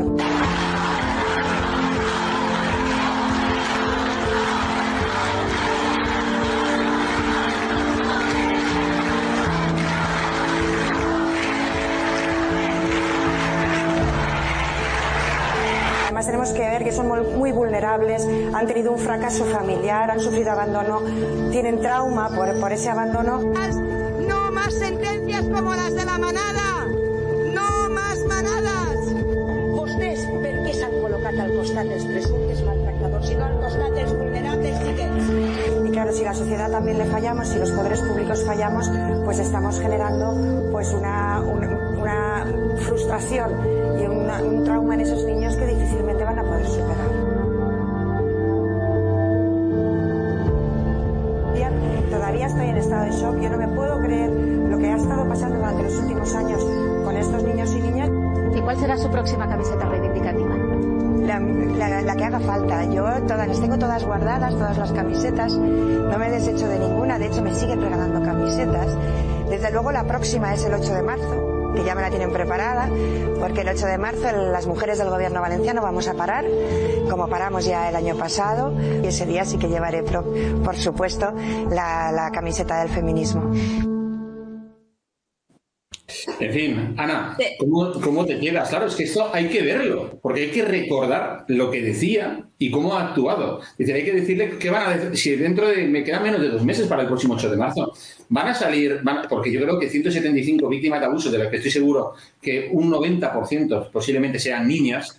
Tenemos que ver que son muy- vulnerables, han tenido un fracaso familiar, han sufrido abandono, tienen trauma por, por ese abandono. No más como las de la manada. No más manadas. Vostès per què s'han col·locat al costat dels presumptes maltractadors i no al costat dels vulnerables xiquets? Y claro, si la sociedad también le fallamos, si los poderes públicos fallamos, pues estamos generando pues una, una, una frustración y una- un trauma en esos niños que difícilmente van a poder superar. Todavía estoy en estado de shock. Yo no me puedo creer últimos años con estos niños y niñas. ¿Y cuál será su próxima camiseta reivindicativa? La, la- la que haga falta. Yo todas, las tengo todas guardadas, todas las camisetas. No me he deshecho de ninguna. De hecho, me siguen regalando camisetas. Desde luego, la próxima es el 8 de marzo, que ya me la tienen preparada, porque el 8 de marzo las mujeres del gobierno valenciano vamos a parar, como paramos ya el año pasado. Y ese día sí que llevaré, pro- por supuesto, la, la camiseta del feminismo. En fin, Ana, ¿cómo, cómo te quedas? Claro, es que esto hay que verlo, porque hay que recordar lo que decía y cómo ha actuado. Dice, hay que decirle qué van a decir, si dentro de, me quedan menos de dos meses para el próximo 8 de marzo, van a salir, van- porque yo creo que 175 víctimas de abuso, de las que estoy seguro que un 90% posiblemente sean niñas,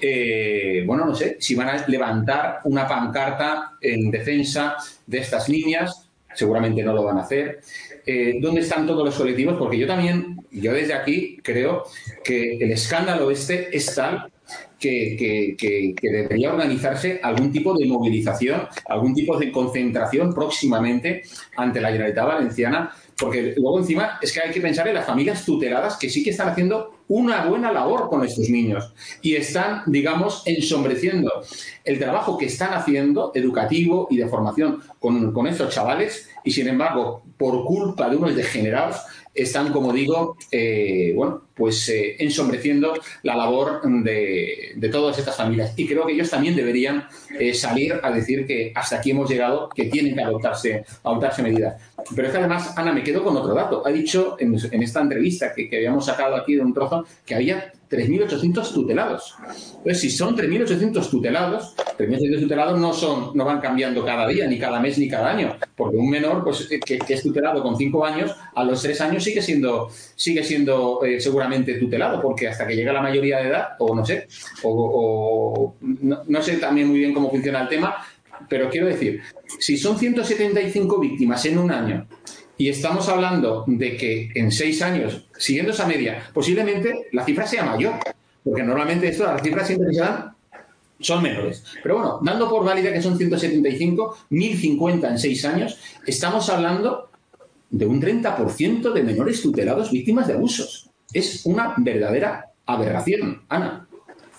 eh, bueno, no sé, si van a levantar una pancarta en defensa de estas niñas, seguramente no lo van a hacer. Eh, ¿Dónde están todos los colectivos? Porque yo también, yo desde aquí creo que el escándalo este es tal que, que- que- que debería organizarse algún tipo de movilización, algún tipo de concentración próximamente ante la Generalitat Valenciana, porque luego encima es que hay que pensar en las familias tuteladas que sí que están haciendo una buena labor con estos niños. Y están, digamos, ensombreciendo el trabajo que están haciendo educativo y de formación con, estos chavales. Y sin embargo, por culpa de unos degenerados, están, como digo, eh, bueno, pues eh, ensombreciendo la labor de, de todas estas familias. Y creo que ellos también deberían eh, salir a decir que hasta aquí hemos llegado, que tienen que adoptarse, adoptarse medidas. Pero es que además, Ana, me quedo con otro dato. Ha dicho en, en esta entrevista que, que habíamos sacado aquí de un trozo que había 3.800 tutelados. Entonces, si son 3.800 tutelados, 3.800 tutelados no, son, no van cambiando cada día, ni cada mes, ni cada año. Porque un menor pues, eh, que, que es tutelado con 5 años, a los 3 años sigue siendo, sigue siendo eh, seguramente tutelado, porque hasta que llega la mayoría de edad, o no sé, o, no, no sé también muy bien cómo funciona el tema, pero quiero decir, si son 175 víctimas en un año y estamos hablando de que en seis años, siguiendo esa media, posiblemente la cifra sea mayor, porque normalmente esto, las cifras siempre se dan son menores. Pero bueno, dando por válida que son 175, 1050 en seis años, estamos hablando de un 30% de menores tutelados víctimas de abusos. Es una verdadera aberración, Ana.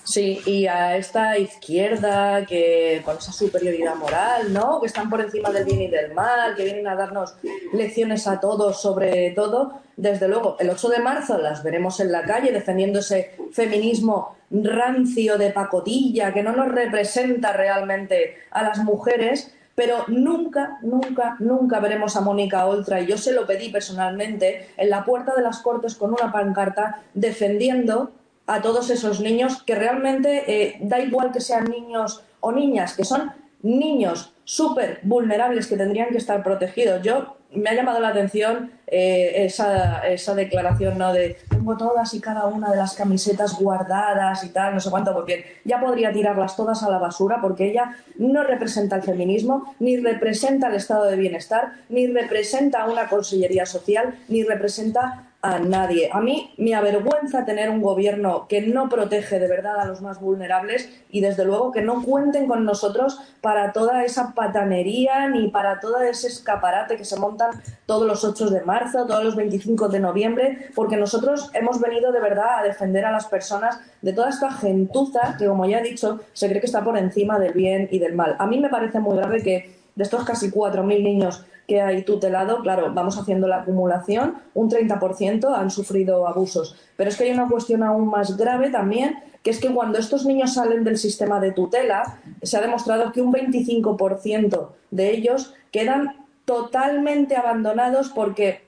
Sí, y a esta izquierda que con esa superioridad moral, ¿no? Que están por encima del bien y del mal, que vienen a darnos lecciones a todos sobre todo. Desde luego, el 8 de marzo las veremos en la calle defendiendo ese feminismo rancio de pacotilla que no nos representa realmente a las mujeres, pero nunca, nunca, nunca veremos a Mónica Oltra, y yo se lo pedí personalmente, en la puerta de las Cortes con una pancarta defendiendo a todos esos niños que realmente eh, da igual que sean niños o niñas, que son niños súper vulnerables que tendrían que estar protegidos. Yo me ha llamado la atención eh, esa, esa, declaración ¿no? de tengo todas y cada una de las camisetas guardadas y tal, no sé cuánto, porque ya podría tirarlas todas a la basura porque ella no representa el feminismo, ni representa el estado de bienestar, ni representa una consellería social, ni representa a nadie. A mí me avergüenza tener un gobierno que no protege de verdad a los más vulnerables y desde luego que no cuenten con nosotros para toda esa patanería ni para todo ese escaparate que se montan todos los 8 de marzo, todos los 25 de noviembre, porque nosotros hemos venido de verdad a defender a las personas de toda esta gentuza que, como ya he dicho, se cree que está por encima del bien y del mal. A mí me parece muy grave que de estos casi 4.000 niños que hay tutelado, claro, vamos haciendo la acumulación, un 30% han sufrido abusos. Pero es que hay una cuestión aún más grave también, que es que cuando estos niños salen del sistema de tutela, se ha demostrado que un 25% de ellos quedan totalmente abandonados porque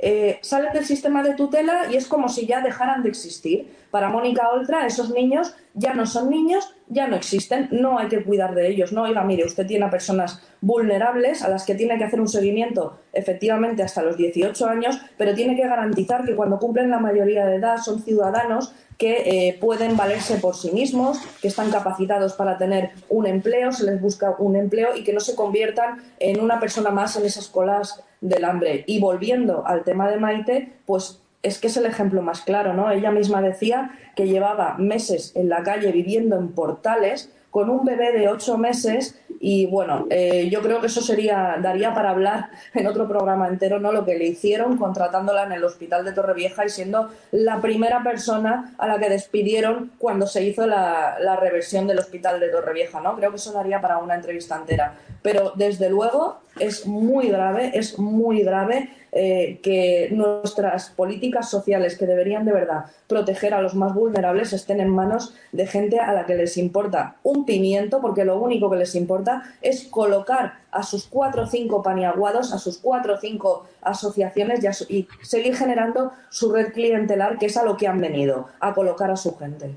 eh, salen del sistema de tutela y es como si ya dejaran de existir. Para Mónica Oltra, esos niños ya no son niños, ya no existen, no hay que cuidar de ellos. No, oiga, mire, usted tiene a personas vulnerables a las que tiene que hacer un seguimiento efectivamente hasta los 18 años, pero tiene que garantizar que cuando cumplen la mayoría de edad son ciudadanos que eh, pueden valerse por sí mismos, que están capacitados para tener un empleo, se les busca un empleo y que no se conviertan en una persona más en esas colas del hambre. Y volviendo al tema de Maite, pues es que es el ejemplo más claro, ¿no? Ella misma decía que llevaba meses en la calle viviendo en portales con un bebé de ocho meses y bueno, eh, yo creo que eso sería daría para hablar en otro programa entero, ¿no? Lo que le hicieron contratándola en el hospital de Torrevieja y siendo la primera persona a la que despidieron cuando se hizo la, la reversión del hospital de Torrevieja, ¿no? Creo que eso daría para una entrevista entera. Pero desde luego es muy grave, es muy grave eh, que nuestras políticas sociales que deberían de verdad proteger a los más vulnerables estén en manos de gente a la que les importa un pimiento, porque lo único que les importa es colocar a sus cuatro o cinco paniaguados, a sus cuatro o cinco asociaciones y, seguir generando su red clientelar, que es a lo que han venido, a colocar a su gente.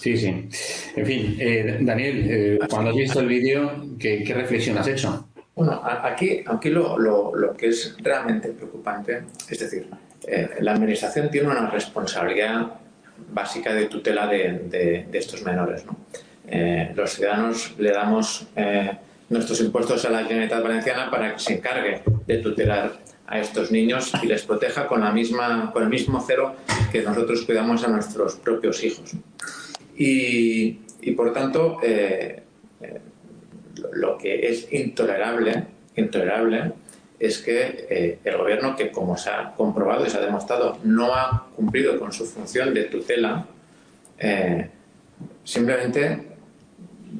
Sí, sí. En fin, eh, Daniel, eh, cuando has visto el vídeo, ¿qué, ¿qué reflexión has hecho? Bueno, aquí, lo, que es realmente preocupante, es decir, eh, la Administración tiene una responsabilidad básica de tutela de, estos menores. ¿no? Eh, los ciudadanos le damos eh, nuestros impuestos a la Generalitat Valenciana para que se encargue de tutelar a estos niños y les proteja con, la misma, con el mismo cero que nosotros cuidamos a nuestros propios hijos. Y por tanto, lo que es intolerable, intolerable es que eh, el gobierno, que como se ha comprobado y se ha demostrado, no ha cumplido con su función de tutela, eh, simplemente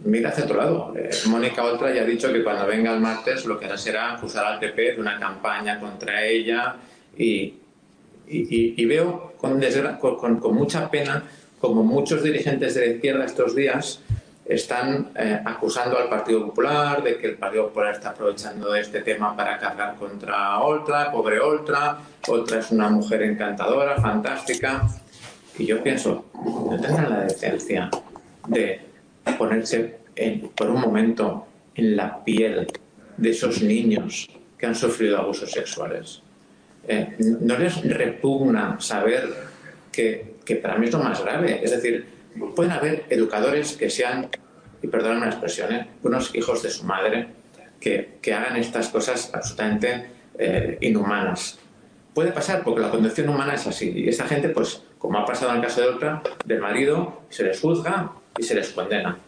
mira hacia otro lado. Eh, Mónica Oltra ya ha dicho que cuando venga el martes lo que hará será acusar al PP de una campaña contra ella y, veo con, mucha pena como muchos dirigentes de la izquierda estos días están eh, acusando al Partido Popular de que el Partido Popular está aprovechando este tema para cargar contra Oltra, pobre Oltra, Oltra es una mujer encantadora, fantástica. Y yo pienso, no tendrán la decencia de ponerse por un momento en la piel de esos niños que han sufrido abusos sexuales. Eh, ¿No les repugna saber que, que para mí es lo más grave? Es decir, pueden haber educadores que sean, y perdónenme la expresión, ¿eh? unos hijos de su madre que, que hagan estas cosas absolutamente eh, inhumanas. Puede pasar porque la condición humana es así. Y esa gente, pues, como ha pasado en el caso de otra, del marido, se les juzga y se les condena.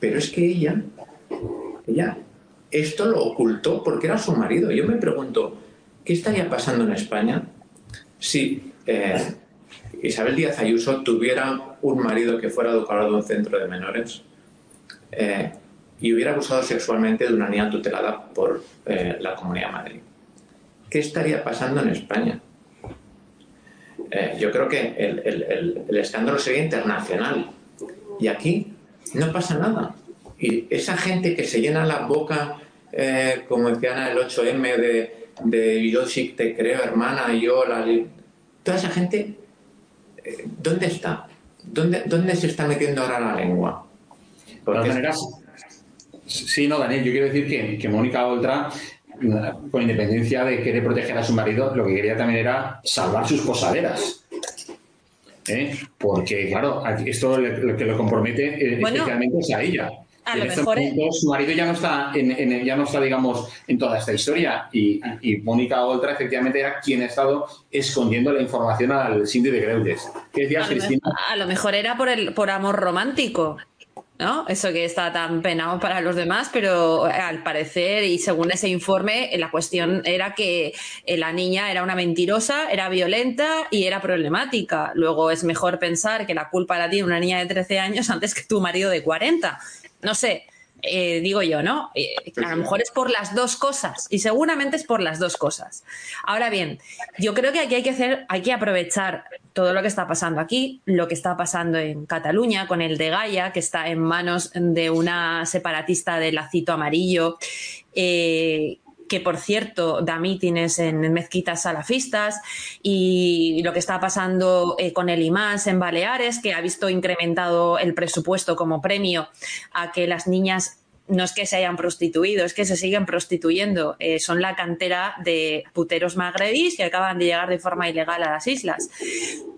Pero es que ella, ella, esto lo ocultó porque era su marido. Yo me pregunto, ¿qué estaría pasando en España si eh, Isabel Díaz Ayuso tuviera un marido que fuera educador de un centro de menores eh, y hubiera abusado sexualmente de una niña tutelada por eh, la Comunidad de Madrid. ¿Qué estaría pasando en España? Eh, yo creo que el, escándalo sería internacional. Y aquí no pasa nada. Y esa gente que se llena la boca, como decían el 8M, de, de yo sí te creo, hermana, yo, la, toda esa gente ¿dónde está? ¿Dónde, ¿Dónde se está metiendo ahora la lengua? Porque sí, no, Daniel, yo quiero decir que, que Mónica Oltra con independencia de querer proteger a su marido, lo que quería también era salvar sus posaderas. ¿Eh? Porque, claro, esto lo que lo compromete eh, especialmente es a ella. A lo mejor su marido ya no está, en, ya no está, digamos, en toda esta historia y, Mónica Oltra efectivamente era quien ha estado escondiendo la información al Cindy de Greudes. ¿Qué decías, Cristina? a lo mejor era por el por amor romántico. ¿no? Eso que está tan penado para los demás, pero eh, al parecer, y según ese informe, la cuestión era que eh, la niña era una mentirosa, era violenta y era problemática. Luego es mejor pensar que la culpa la tiene una niña de 13 años antes que tu marido de 40. No sé, eh, digo yo, ¿no? Eh, a lo mejor es por las dos cosas y seguramente es por las dos cosas. Ahora bien, yo creo que aquí hay que hacer, hay que aprovechar todo lo que está pasando aquí, lo que está pasando en Cataluña con el de Gaia, que está en manos de una separatista del lacito amarillo. Eh, que por cierto da mítines en mezquitas salafistas y lo que está pasando con el IMAS en Baleares, que ha visto incrementado el presupuesto como premio a que las niñas no es que se hayan prostituido, es que se siguen prostituyendo. Eh, son la cantera de puteros magrebís que acaban de llegar de forma ilegal a las islas.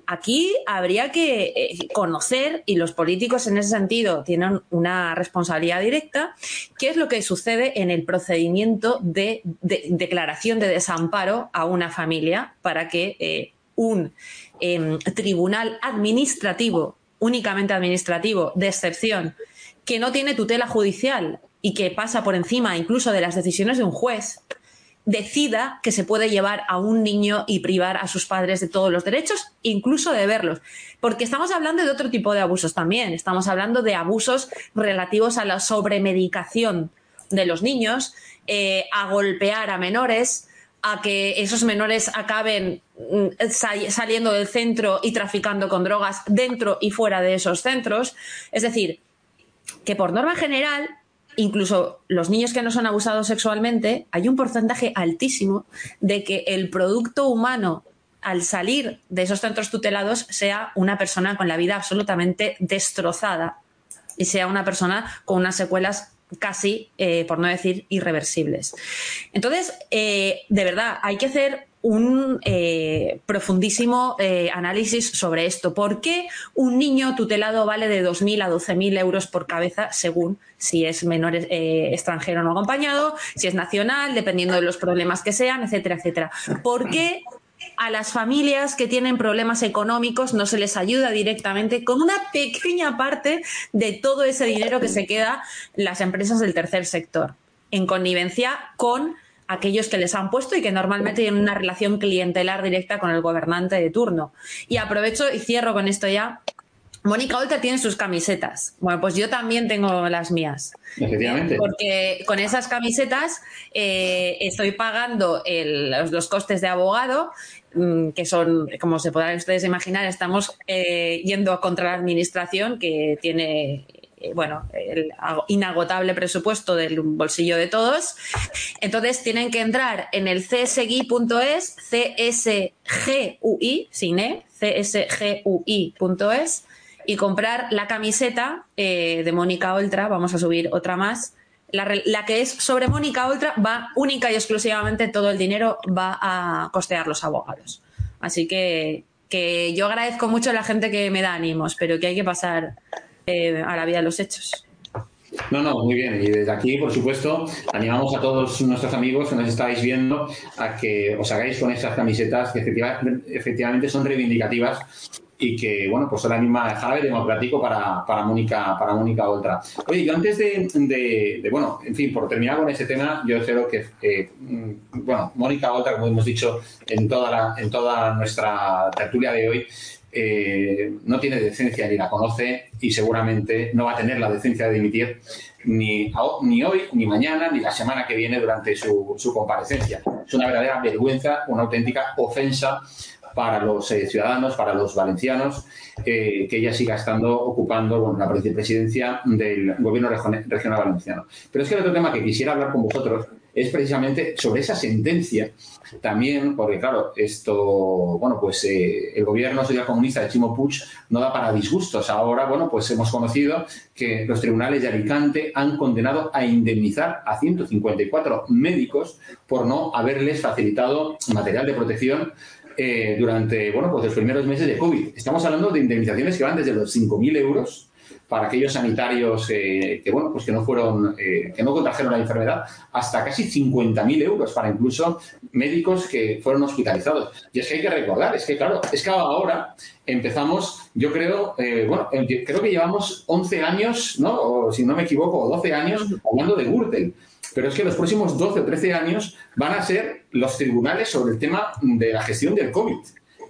Aquí habría que eh, conocer, y los políticos en ese sentido tienen una responsabilidad directa, qué es lo que sucede en el procedimiento de, declaración de desamparo a una familia para que eh, un em, tribunal administrativo, únicamente administrativo, de excepción, que no tiene tutela judicial y que pasa por encima incluso de las decisiones de un juez, decida que se puede llevar a un niño y privar a sus padres de todos los derechos, incluso de verlos. Porque estamos hablando de otro tipo de abusos también. Estamos hablando de abusos relativos a la sobremedicación de los niños, eh, a golpear a menores, a que esos menores acaben mm, saliendo del centro y traficando con drogas dentro y fuera de esos centros. Es decir, que por norma general, incluso los niños que no son abusados sexualmente, hay un porcentaje altísimo de que el producto humano al salir de esos centros tutelados sea una persona con la vida absolutamente destrozada y sea una persona con unas secuelas casi, eh, por no decir, irreversibles. Entonces, eh, de verdad, hay que hacer un eh, profundísimo eh, análisis sobre esto. ¿Por qué un niño tutelado vale de 2.000 a 12.000 euros por cabeza según si es menor eh, extranjero no acompañado, si es nacional, dependiendo de los problemas que sean, etcétera, etcétera? ¿Por qué a las familias que tienen problemas económicos no se les ayuda directamente con una pequeña parte de todo ese dinero que se queda las empresas del tercer sector, en connivencia con aquellos que les han puesto y que normalmente tienen una relación clientelar directa con el gobernante de turno. Y aprovecho y cierro con esto ya. Mónica Olta tiene sus camisetas. Bueno, pues yo también tengo las mías. Efectivamente. Porque con esas camisetas eh, estoy pagando los, costes de abogado, mm, que son, como se podrán ustedes imaginar, estamos eh, yendo contra la administración que tiene bueno, el inagotable presupuesto del bolsillo de todos. Entonces tienen que entrar en el csgui.es, csgui, sin e, csgui.es y comprar la camiseta eh, de Mónica Oltra, vamos a subir otra más. La, la, que es sobre Mónica Oltra va única y exclusivamente todo el dinero va a costear los abogados. Así que, que yo agradezco mucho a la gente que me da ánimos, pero que hay que pasar eh, a la vida de los hechos. No, no, muy bien. Y desde aquí, por supuesto, animamos a todos nuestros amigos que nos estáis viendo a que os hagáis con esas camisetas que efectivamente son reivindicativas y que, bueno, pues son la misma jarabe democrático para, para Mónica para Mónica Oltra. Oye, yo antes de, bueno, en fin, por terminar con ese tema, yo creo que, eh, mm, bueno, Mónica Oltra, como hemos dicho en toda, la, en toda nuestra tertulia de hoy, eh, no tiene decencia ni la conoce y seguramente no va a tener la decencia de dimitir ni, ni hoy, ni mañana, ni la semana que viene durante su, comparecencia. Es una verdadera vergüenza, una auténtica ofensa para los eh, ciudadanos, para los valencianos, eh, que ella siga estando ocupando la presidencia del gobierno regional valenciano. Pero es que el otro tema que quisiera hablar con vosotros es precisamente sobre esa sentencia también, porque claro, esto, bueno, pues eh, el gobierno social comunista de Chimo Puig no da para disgustos. Ahora, bueno, pues hemos conocido que los tribunales de Alicante han condenado a indemnizar a 154 médicos por no haberles facilitado material de protección eh, durante, bueno, pues los primeros meses de COVID. Estamos hablando de indemnizaciones que van desde los 5.000 euros para aquellos sanitarios eh, que, bueno, pues que no fueron, eh, que no contrajeron la enfermedad, hasta casi 50.000 euros para incluso médicos que fueron hospitalizados. Y es que hay que recordar, es que claro, es que ahora empezamos, yo creo, eh, bueno, creo que llevamos 11 años, ¿no? O si no me equivoco, 12 años hablando de Gürtel. Pero es que los próximos 12 o 13 años van a ser los tribunales sobre el tema de la gestión del COVID.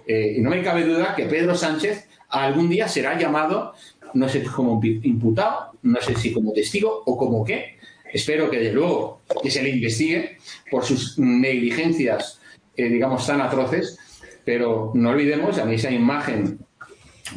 y no me cabe duda que Pedro Sánchez algún día será llamado no sé como imputado, no sé si como testigo o como qué. Espero que de luego que se le investigue por sus negligencias, eh, digamos, tan atroces, pero no olvidemos a mí esa imagen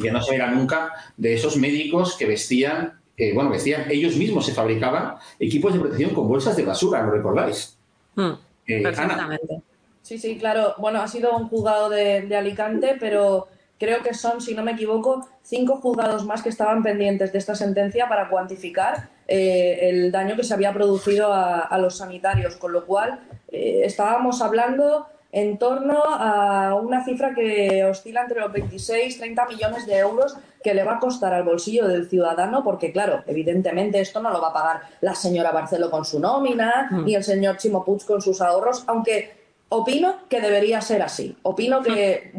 que no se verá nunca de esos médicos que vestían, eh, bueno, vestían, ellos mismos se fabricaban equipos de protección con bolsas de basura, ¿lo recordáis? Mm, eh, perfectamente. Sí, sí, claro. Bueno, ha sido un juzgado de Alicante, pero creo que son, si no me equivoco, cinco juzgados más que estaban pendientes de esta sentencia para cuantificar eh, el daño que se había producido a, los sanitarios, con lo cual eh, estábamos hablando en torno a una cifra que oscila entre los 26 y 30 millones de euros que le va a costar al bolsillo del ciudadano, porque claro, evidentemente esto no lo va a pagar la señora Barcelo con su nómina, mm. ni el señor Chimo Puig con sus ahorros, aunque Opino que debería ser así. Opino que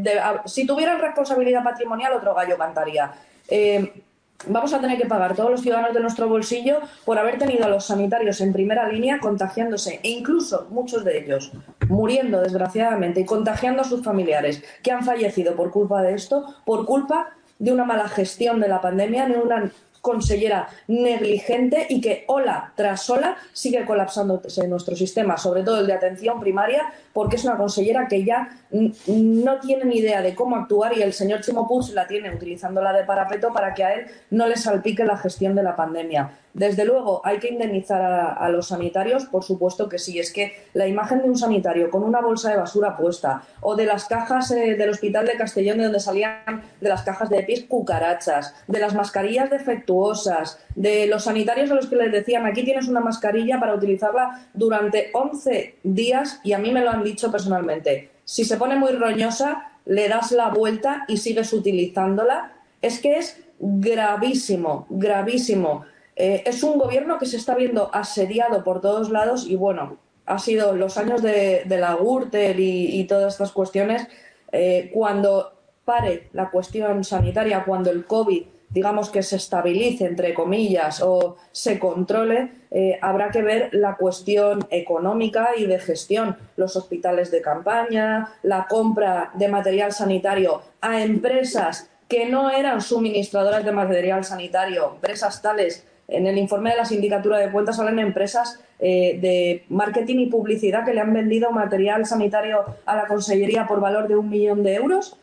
si tuvieran responsabilidad patrimonial, otro gallo cantaría. Eh, vamos a tener que pagar todos los ciudadanos de nuestro bolsillo por haber tenido a los sanitarios en primera línea contagiándose e incluso muchos de ellos muriendo desgraciadamente y contagiando a sus familiares que han fallecido por culpa de esto, por culpa de una mala gestión de la pandemia, de una consellera negligente y que ola tras ola sigue colapsándose nuestro sistema, sobre todo el de atención primaria, porque es una consellera que ya no tiene ni idea de cómo actuar y el señor Chimo Puig la tiene utilizándola de parapeto para que a él no le salpique la gestión de la pandemia. Desde luego, hay que indemnizar a, los sanitarios, por supuesto que sí. Es que la imagen de un sanitario con una bolsa de basura puesta o de las cajas eh, del hospital de Castellón de donde salían de las cajas de pis cucarachas, de las mascarillas defectuosas, de los sanitarios a los que les decían aquí tienes una mascarilla para utilizarla durante 11 días y a mí me lo han dicho personalmente. Si se pone muy roñosa, le das la vuelta y sigues utilizándola. Es que es gravísimo, gravísimo. Eh, es un gobierno que se está viendo asediado por todos lados y bueno, ha sido los años de, la Gürtel y, todas estas cuestiones. Eh, cuando pare la cuestión sanitaria, cuando el COVID, digamos que se estabilice, entre comillas, o se controle, eh, habrá que ver la cuestión económica y de gestión. Los hospitales de campaña, la compra de material sanitario a empresas que no eran suministradoras de material sanitario, empresas tales en el informe de la Sindicatura de Cuentas salen empresas eh, de marketing y publicidad que le han vendido material sanitario a la Consellería por valor de un millón de euros.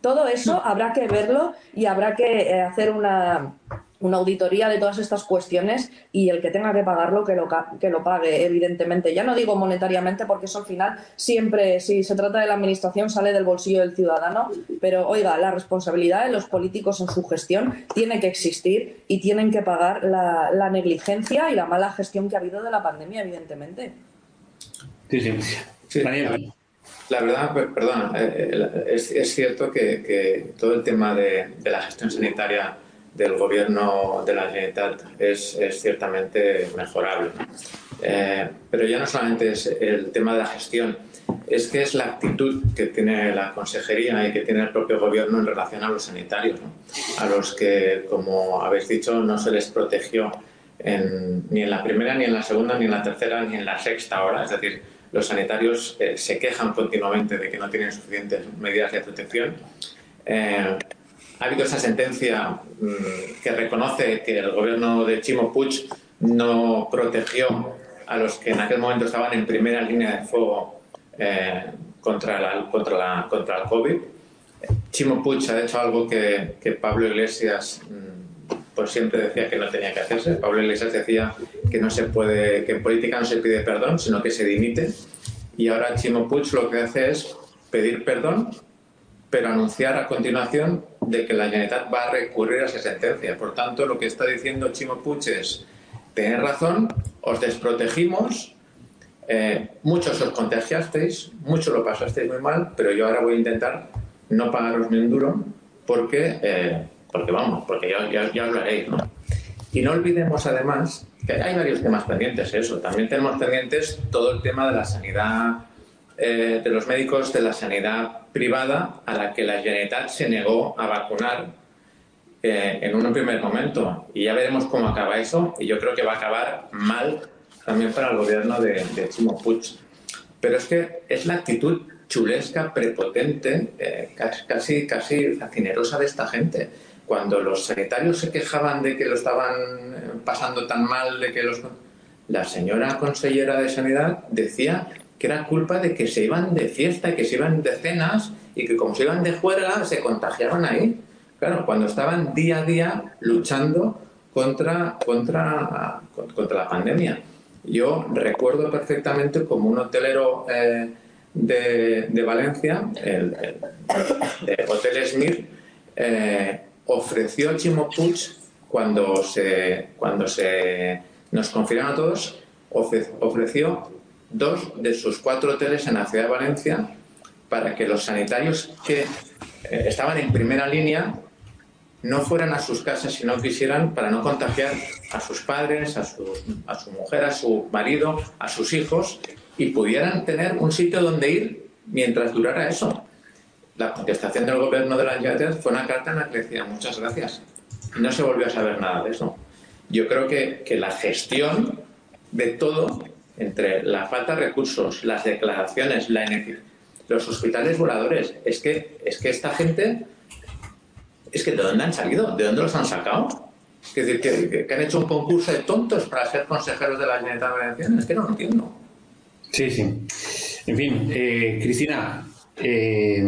Todo eso habrá que verlo y habrá que eh, hacer una, una auditoría de todas estas cuestiones y el que tenga que pagarlo, que lo, que lo pague, evidentemente. Ya no digo monetariamente, porque eso al final siempre, si se trata de la administración, sale del bolsillo del ciudadano, pero oiga, la responsabilidad de los políticos en su gestión tiene que existir y tienen que pagar la, negligencia y la mala gestión que ha habido de la pandemia, evidentemente. Sí, sí. La verdad, perdona, eh, eh, es, cierto que, todo el tema de la gestión sanitaria del gobierno de la Generalitat es, es ciertamente mejorable. Eh, pero ya no solamente es el tema de la gestión, es que es la actitud que tiene la consejería y que tiene el propio gobierno en relación a los sanitarios, a los que, como habéis dicho, no se les protegió ni en la primera, ni en la segunda, ni en la tercera, ni en la sexta hora. Es decir, los sanitarios eh, se quejan continuamente de que no tienen suficientes medidas de protección. Eh, ha habido esa sentencia mm, que reconoce que el gobierno de Chimo Puig no protegió a los que en aquel momento estaban en primera línea de fuego eh, contra, la, contra, la, contra el COVID. Chimo Puig ha hecho algo que, Pablo Iglesias mm, por siempre decía que no tenía que hacerse. Pablo Iglesias decía que no se puede, que en política no se pide perdón, sino que se dimite. Y ahora Chimo Puig lo que hace es pedir perdón, pero anunciar a continuación de que la Generalitat va a recurrir a esa sentencia. Por tanto, lo que está diciendo Chimo Puig es, tener razón, os desprotegimos, eh, muchos os contagiasteis, muchos lo pasasteis muy mal, pero yo ahora voy a intentar no pagaros ni un duro porque, eh, porque vamos, porque ya, ya, ya hablaréis, ¿no? Y no olvidemos además que hay varios temas pendientes, eso. También tenemos pendientes todo el tema de la sanidad, eh, de los médicos de la sanidad privada a la que la Generalitat se negó a vacunar eh, en un primer momento. Y ya veremos cómo acaba eso. Y yo creo que va a acabar mal también para el gobierno de, de Chimo Puig. Pero es que es la actitud chulesca, prepotente, eh, casi, casi fascinerosa de esta gente cuando los sanitarios se quejaban de que lo estaban eh, pasando tan mal, de que los... La señora consellera de Sanidad decía que era culpa de que se iban de fiesta, que se iban de cenas y que como se iban de juerga se contagiaban ahí. Claro, cuando estaban día a día luchando contra, contra, contra la pandemia. Yo recuerdo perfectamente como un hotelero eh, de, de, Valencia, el, el, Hotel Smith, eh, ofreció Chimo Puig cuando se, cuando se nos confinaron a todos, ofreció dos de sus cuatro hoteles en la ciudad de Valencia para que los sanitarios que eh, estaban en primera línea no fueran a sus casas si no quisieran para no contagiar a sus padres, a su, a su mujer, a su marido, a sus hijos y pudieran tener un sitio donde ir mientras durara eso la contestación del gobierno de la Generalitat fue una carta en la que decía muchas gracias. No se volvió a saber nada de eso. Yo creo que, que la gestión de todo, entre la falta de recursos, las declaraciones, la los hospitales voladores, es que, es que esta gente, es que ¿de dónde han salido? ¿De dónde los han sacado? Es decir, que, que han hecho un concurso de tontos para ser consejeros de la Generalitat Valenciana. Es que no lo entiendo. Sí, sí. En fin, eh, Cristina, eh,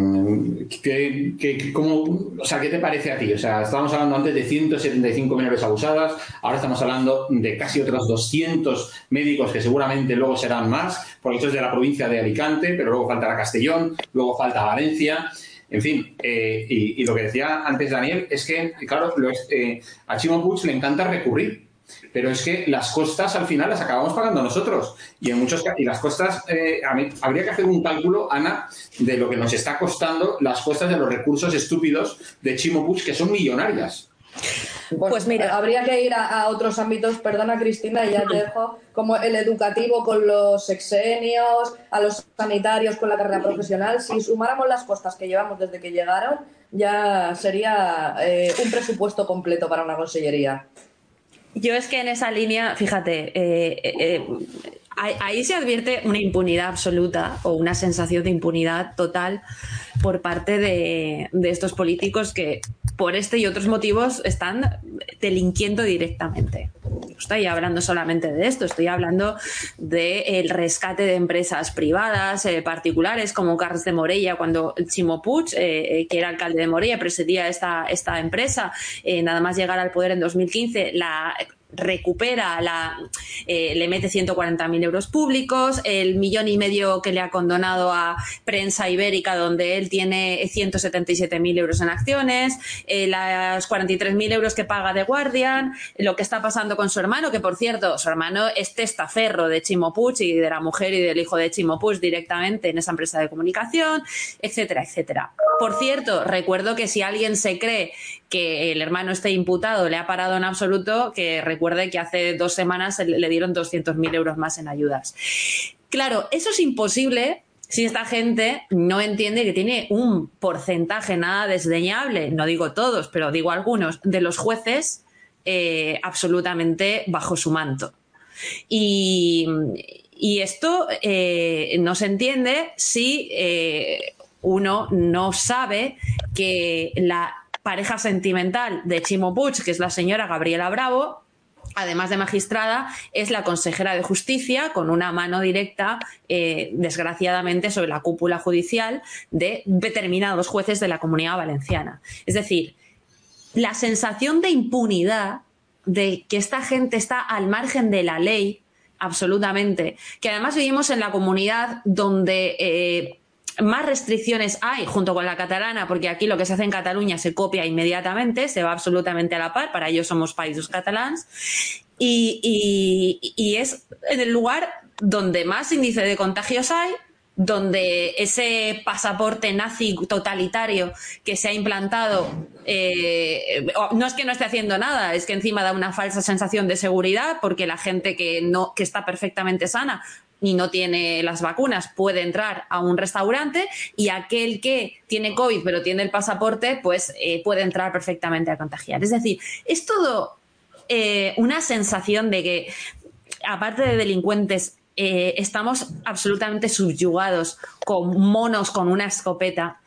¿qué, qué, cómo, o sea, ¿Qué te parece a ti? O sea, estábamos hablando antes de 175 menores abusadas, ahora estamos hablando de casi otros 200 médicos que seguramente luego serán más, porque esto es de la provincia de Alicante, pero luego faltará Castellón, luego falta Valencia. En fin, eh, y, lo que decía antes Daniel es que, claro, eh, a Chimo Puig le encanta recurrir pero es que las costas al final las acabamos pagando nosotros. Y en muchos y las costas, eh, habría que hacer un cálculo, Ana, de lo que nos está costando las costas de los recursos estúpidos de Chimo Puig, que son millonarias. pues mira, habría que ir a, a, otros ámbitos, perdona Cristina, y ya te dejo, como el educativo con los sexenios, a los sanitarios con la carrera profesional. Si sumáramos las costas que llevamos desde que llegaron, ya sería eh, un presupuesto completo para una consellería. Yo es que en esa línea, fíjate, eh, eh, ahí se advierte una impunidad absoluta o una sensación de impunidad total por parte de, estos políticos que por este y otros motivos están delinquiendo directamente. No estoy hablando solamente de esto, estoy hablando del de rescate de empresas privadas, eh, particulares, como Carles de Morella, cuando Chimo Puig, eh, que era alcalde de Morella, presidía esta, esta empresa, eh, nada más llegar al poder en 2015, la recupera, la, eh, le mete 140.000 euros públicos, el millón y medio que le ha condonado a Prensa Ibérica, donde él tiene 177.000 euros en acciones, eh, las 43.000 euros que paga de Guardian, lo que está pasando con su hermano, que por cierto, su hermano es testaferro de Chimo y de la mujer y del hijo de Chimo directamente en esa empresa de comunicación, etcétera, etcétera. Por cierto, recuerdo que si alguien se cree que el hermano esté imputado le ha parado en absoluto, que recuerde que hace dos semanas le dieron 200.000 euros más en ayudas. Claro, eso es imposible si esta gente no entiende que tiene un porcentaje nada desdeñable, no digo todos, pero digo algunos, de los jueces eh, absolutamente bajo su manto. Y, y esto eh, no se entiende si eh, uno no sabe que la pareja sentimental de Chimo Puig, que es la señora Gabriela Bravo, además de magistrada, es la consejera de justicia con una mano directa, eh, desgraciadamente, sobre la cúpula judicial de determinados jueces de la comunidad valenciana. Es decir, la sensación de impunidad de que esta gente está al margen de la ley, absolutamente, que además vivimos en la comunidad donde eh, más restricciones hay junto con la catalana, porque aquí lo que se hace en Cataluña se copia inmediatamente, se va absolutamente a la par, para ellos somos países catalans, y, y es en el lugar donde más índice de contagios hay, donde ese pasaporte nazi totalitario que se ha implantado eh, no es que no esté haciendo nada, es que encima da una falsa sensación de seguridad porque la gente que no que está perfectamente sana y no tiene las vacunas puede entrar a un restaurante y aquel que tiene COVID pero tiene el pasaporte pues eh, puede entrar perfectamente a contagiar. Es decir, es todo eh, una sensación de que aparte de delincuentes eh, estamos absolutamente subyugados con monos con una escopeta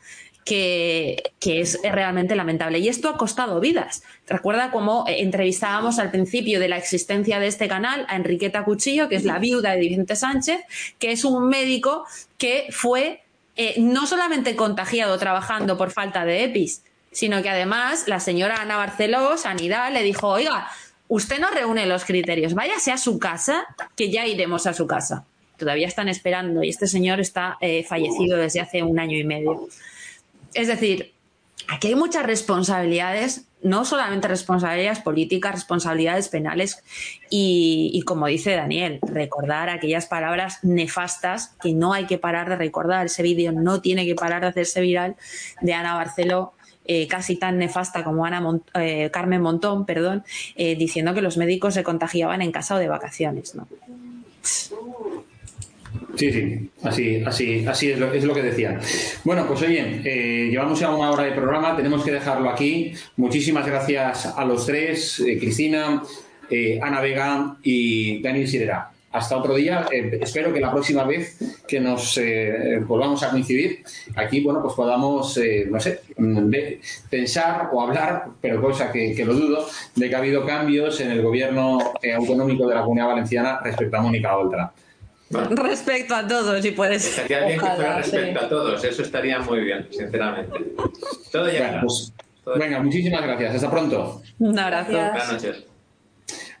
que, es realmente lamentable. Y esto ha costado vidas. Recuerda cómo eh, entrevistábamos al principio de la existencia de este canal a Enriqueta Cuchillo, que es la viuda de Vicente Sánchez, que es un médico que fue eh, no solamente contagiado trabajando por falta de EPIs, sino que además la señora Ana Barceló, Sanidad, le dijo, oiga, usted no reúne los criterios, váyase a su casa, que ya iremos a su casa. Todavía están esperando y este señor está eh, fallecido desde hace un año y medio. Es decir, aquí hay muchas responsabilidades, no solamente responsabilidades políticas, responsabilidades penales y, como dice Daniel, recordar aquellas palabras nefastas que no hay que parar de recordar. Ese vídeo no tiene que parar de hacerse viral de Ana Barceló eh, casi tan nefasta como Ana eh, Carmen Montón, perdón, eh, diciendo que los médicos se contagiaban en casa o de vacaciones. ¿no? Sí, sí, así, así, así es lo, es lo que decían. Bueno, pues oye, llevamos ya una hora de programa, tenemos que dejarlo aquí. Muchísimas gracias a los tres, Cristina, Ana Vega y Daniel Sirera hasta otro día. Eh, espero que la próxima vez que nos eh, volvamos a coincidir, aquí, bueno, pues podamos, eh, no sé, mm, pensar o hablar, pero cosa que, lo dudo, de que ha habido cambios en el gobierno autonómico de la Comunidad Valenciana respecto a Mónica Oltra. Respecto a todos, si puedes. Estaría bien que fuera respecto a todos, eso estaría muy bien, sinceramente. Todo ya pues, venga, muchísimas gracias. Hasta pronto. Un abrazo. Buenas noches.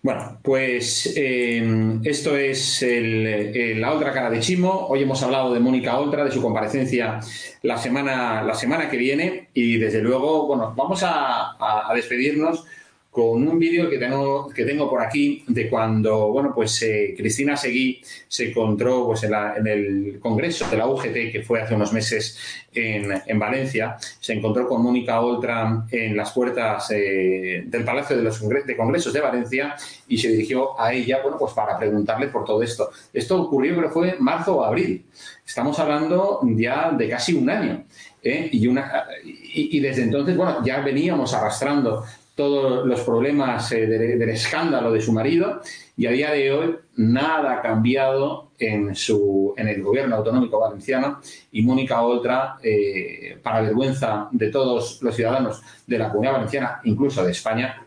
Bueno, pues em, esto es la otra cara de Chimo. Hoy hemos hablado de Mónica Oltra, de su comparecencia la semana, la semana que viene y desde luego, bueno, vamos a despedirnos con un vídeo que tengo, que tengo por aquí de cuando, bueno, pues eh, Cristina Seguí se encontró pues, en, el congreso de la UGT, que fue hace unos meses en, Valencia, se encontró con Mónica Oltra en las puertas eh, del Palacio de los de Congresos de Valencia y se dirigió a ella, bueno, pues para preguntarle por todo esto. Esto ocurrió, creo que fue marzo o abril. Estamos hablando ya de casi un año. ¿eh? Y, una, y, desde entonces, bueno, ya veníamos arrastrando todos los problemas eh, del escándalo de su marido y a día de hoy nada ha cambiado en, su, en el gobierno autonómico valenciano y Mónica Oltra, eh, para vergüenza de todos los ciudadanos de la comunidad valenciana, incluso de España,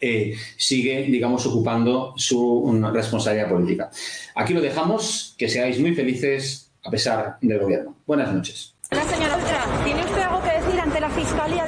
eh, sigue, digamos, ocupando su responsabilidad política. Aquí lo dejamos, que seáis muy felices a pesar del gobierno. Buenas noches. La señora Oltra, ¿tiene usted algo que decir ante la Fiscalía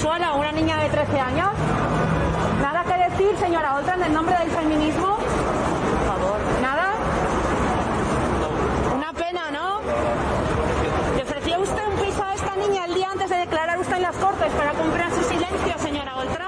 Chola, una niña de 13 años. Nada que decir, señora Oltran, en nombre del feminismo. Por favor. Nada. Una pena, ¿no? Le ofreció usted un piso a esta niña el día antes de declarar usted en las cortes para comprar su silencio, señora Oltran.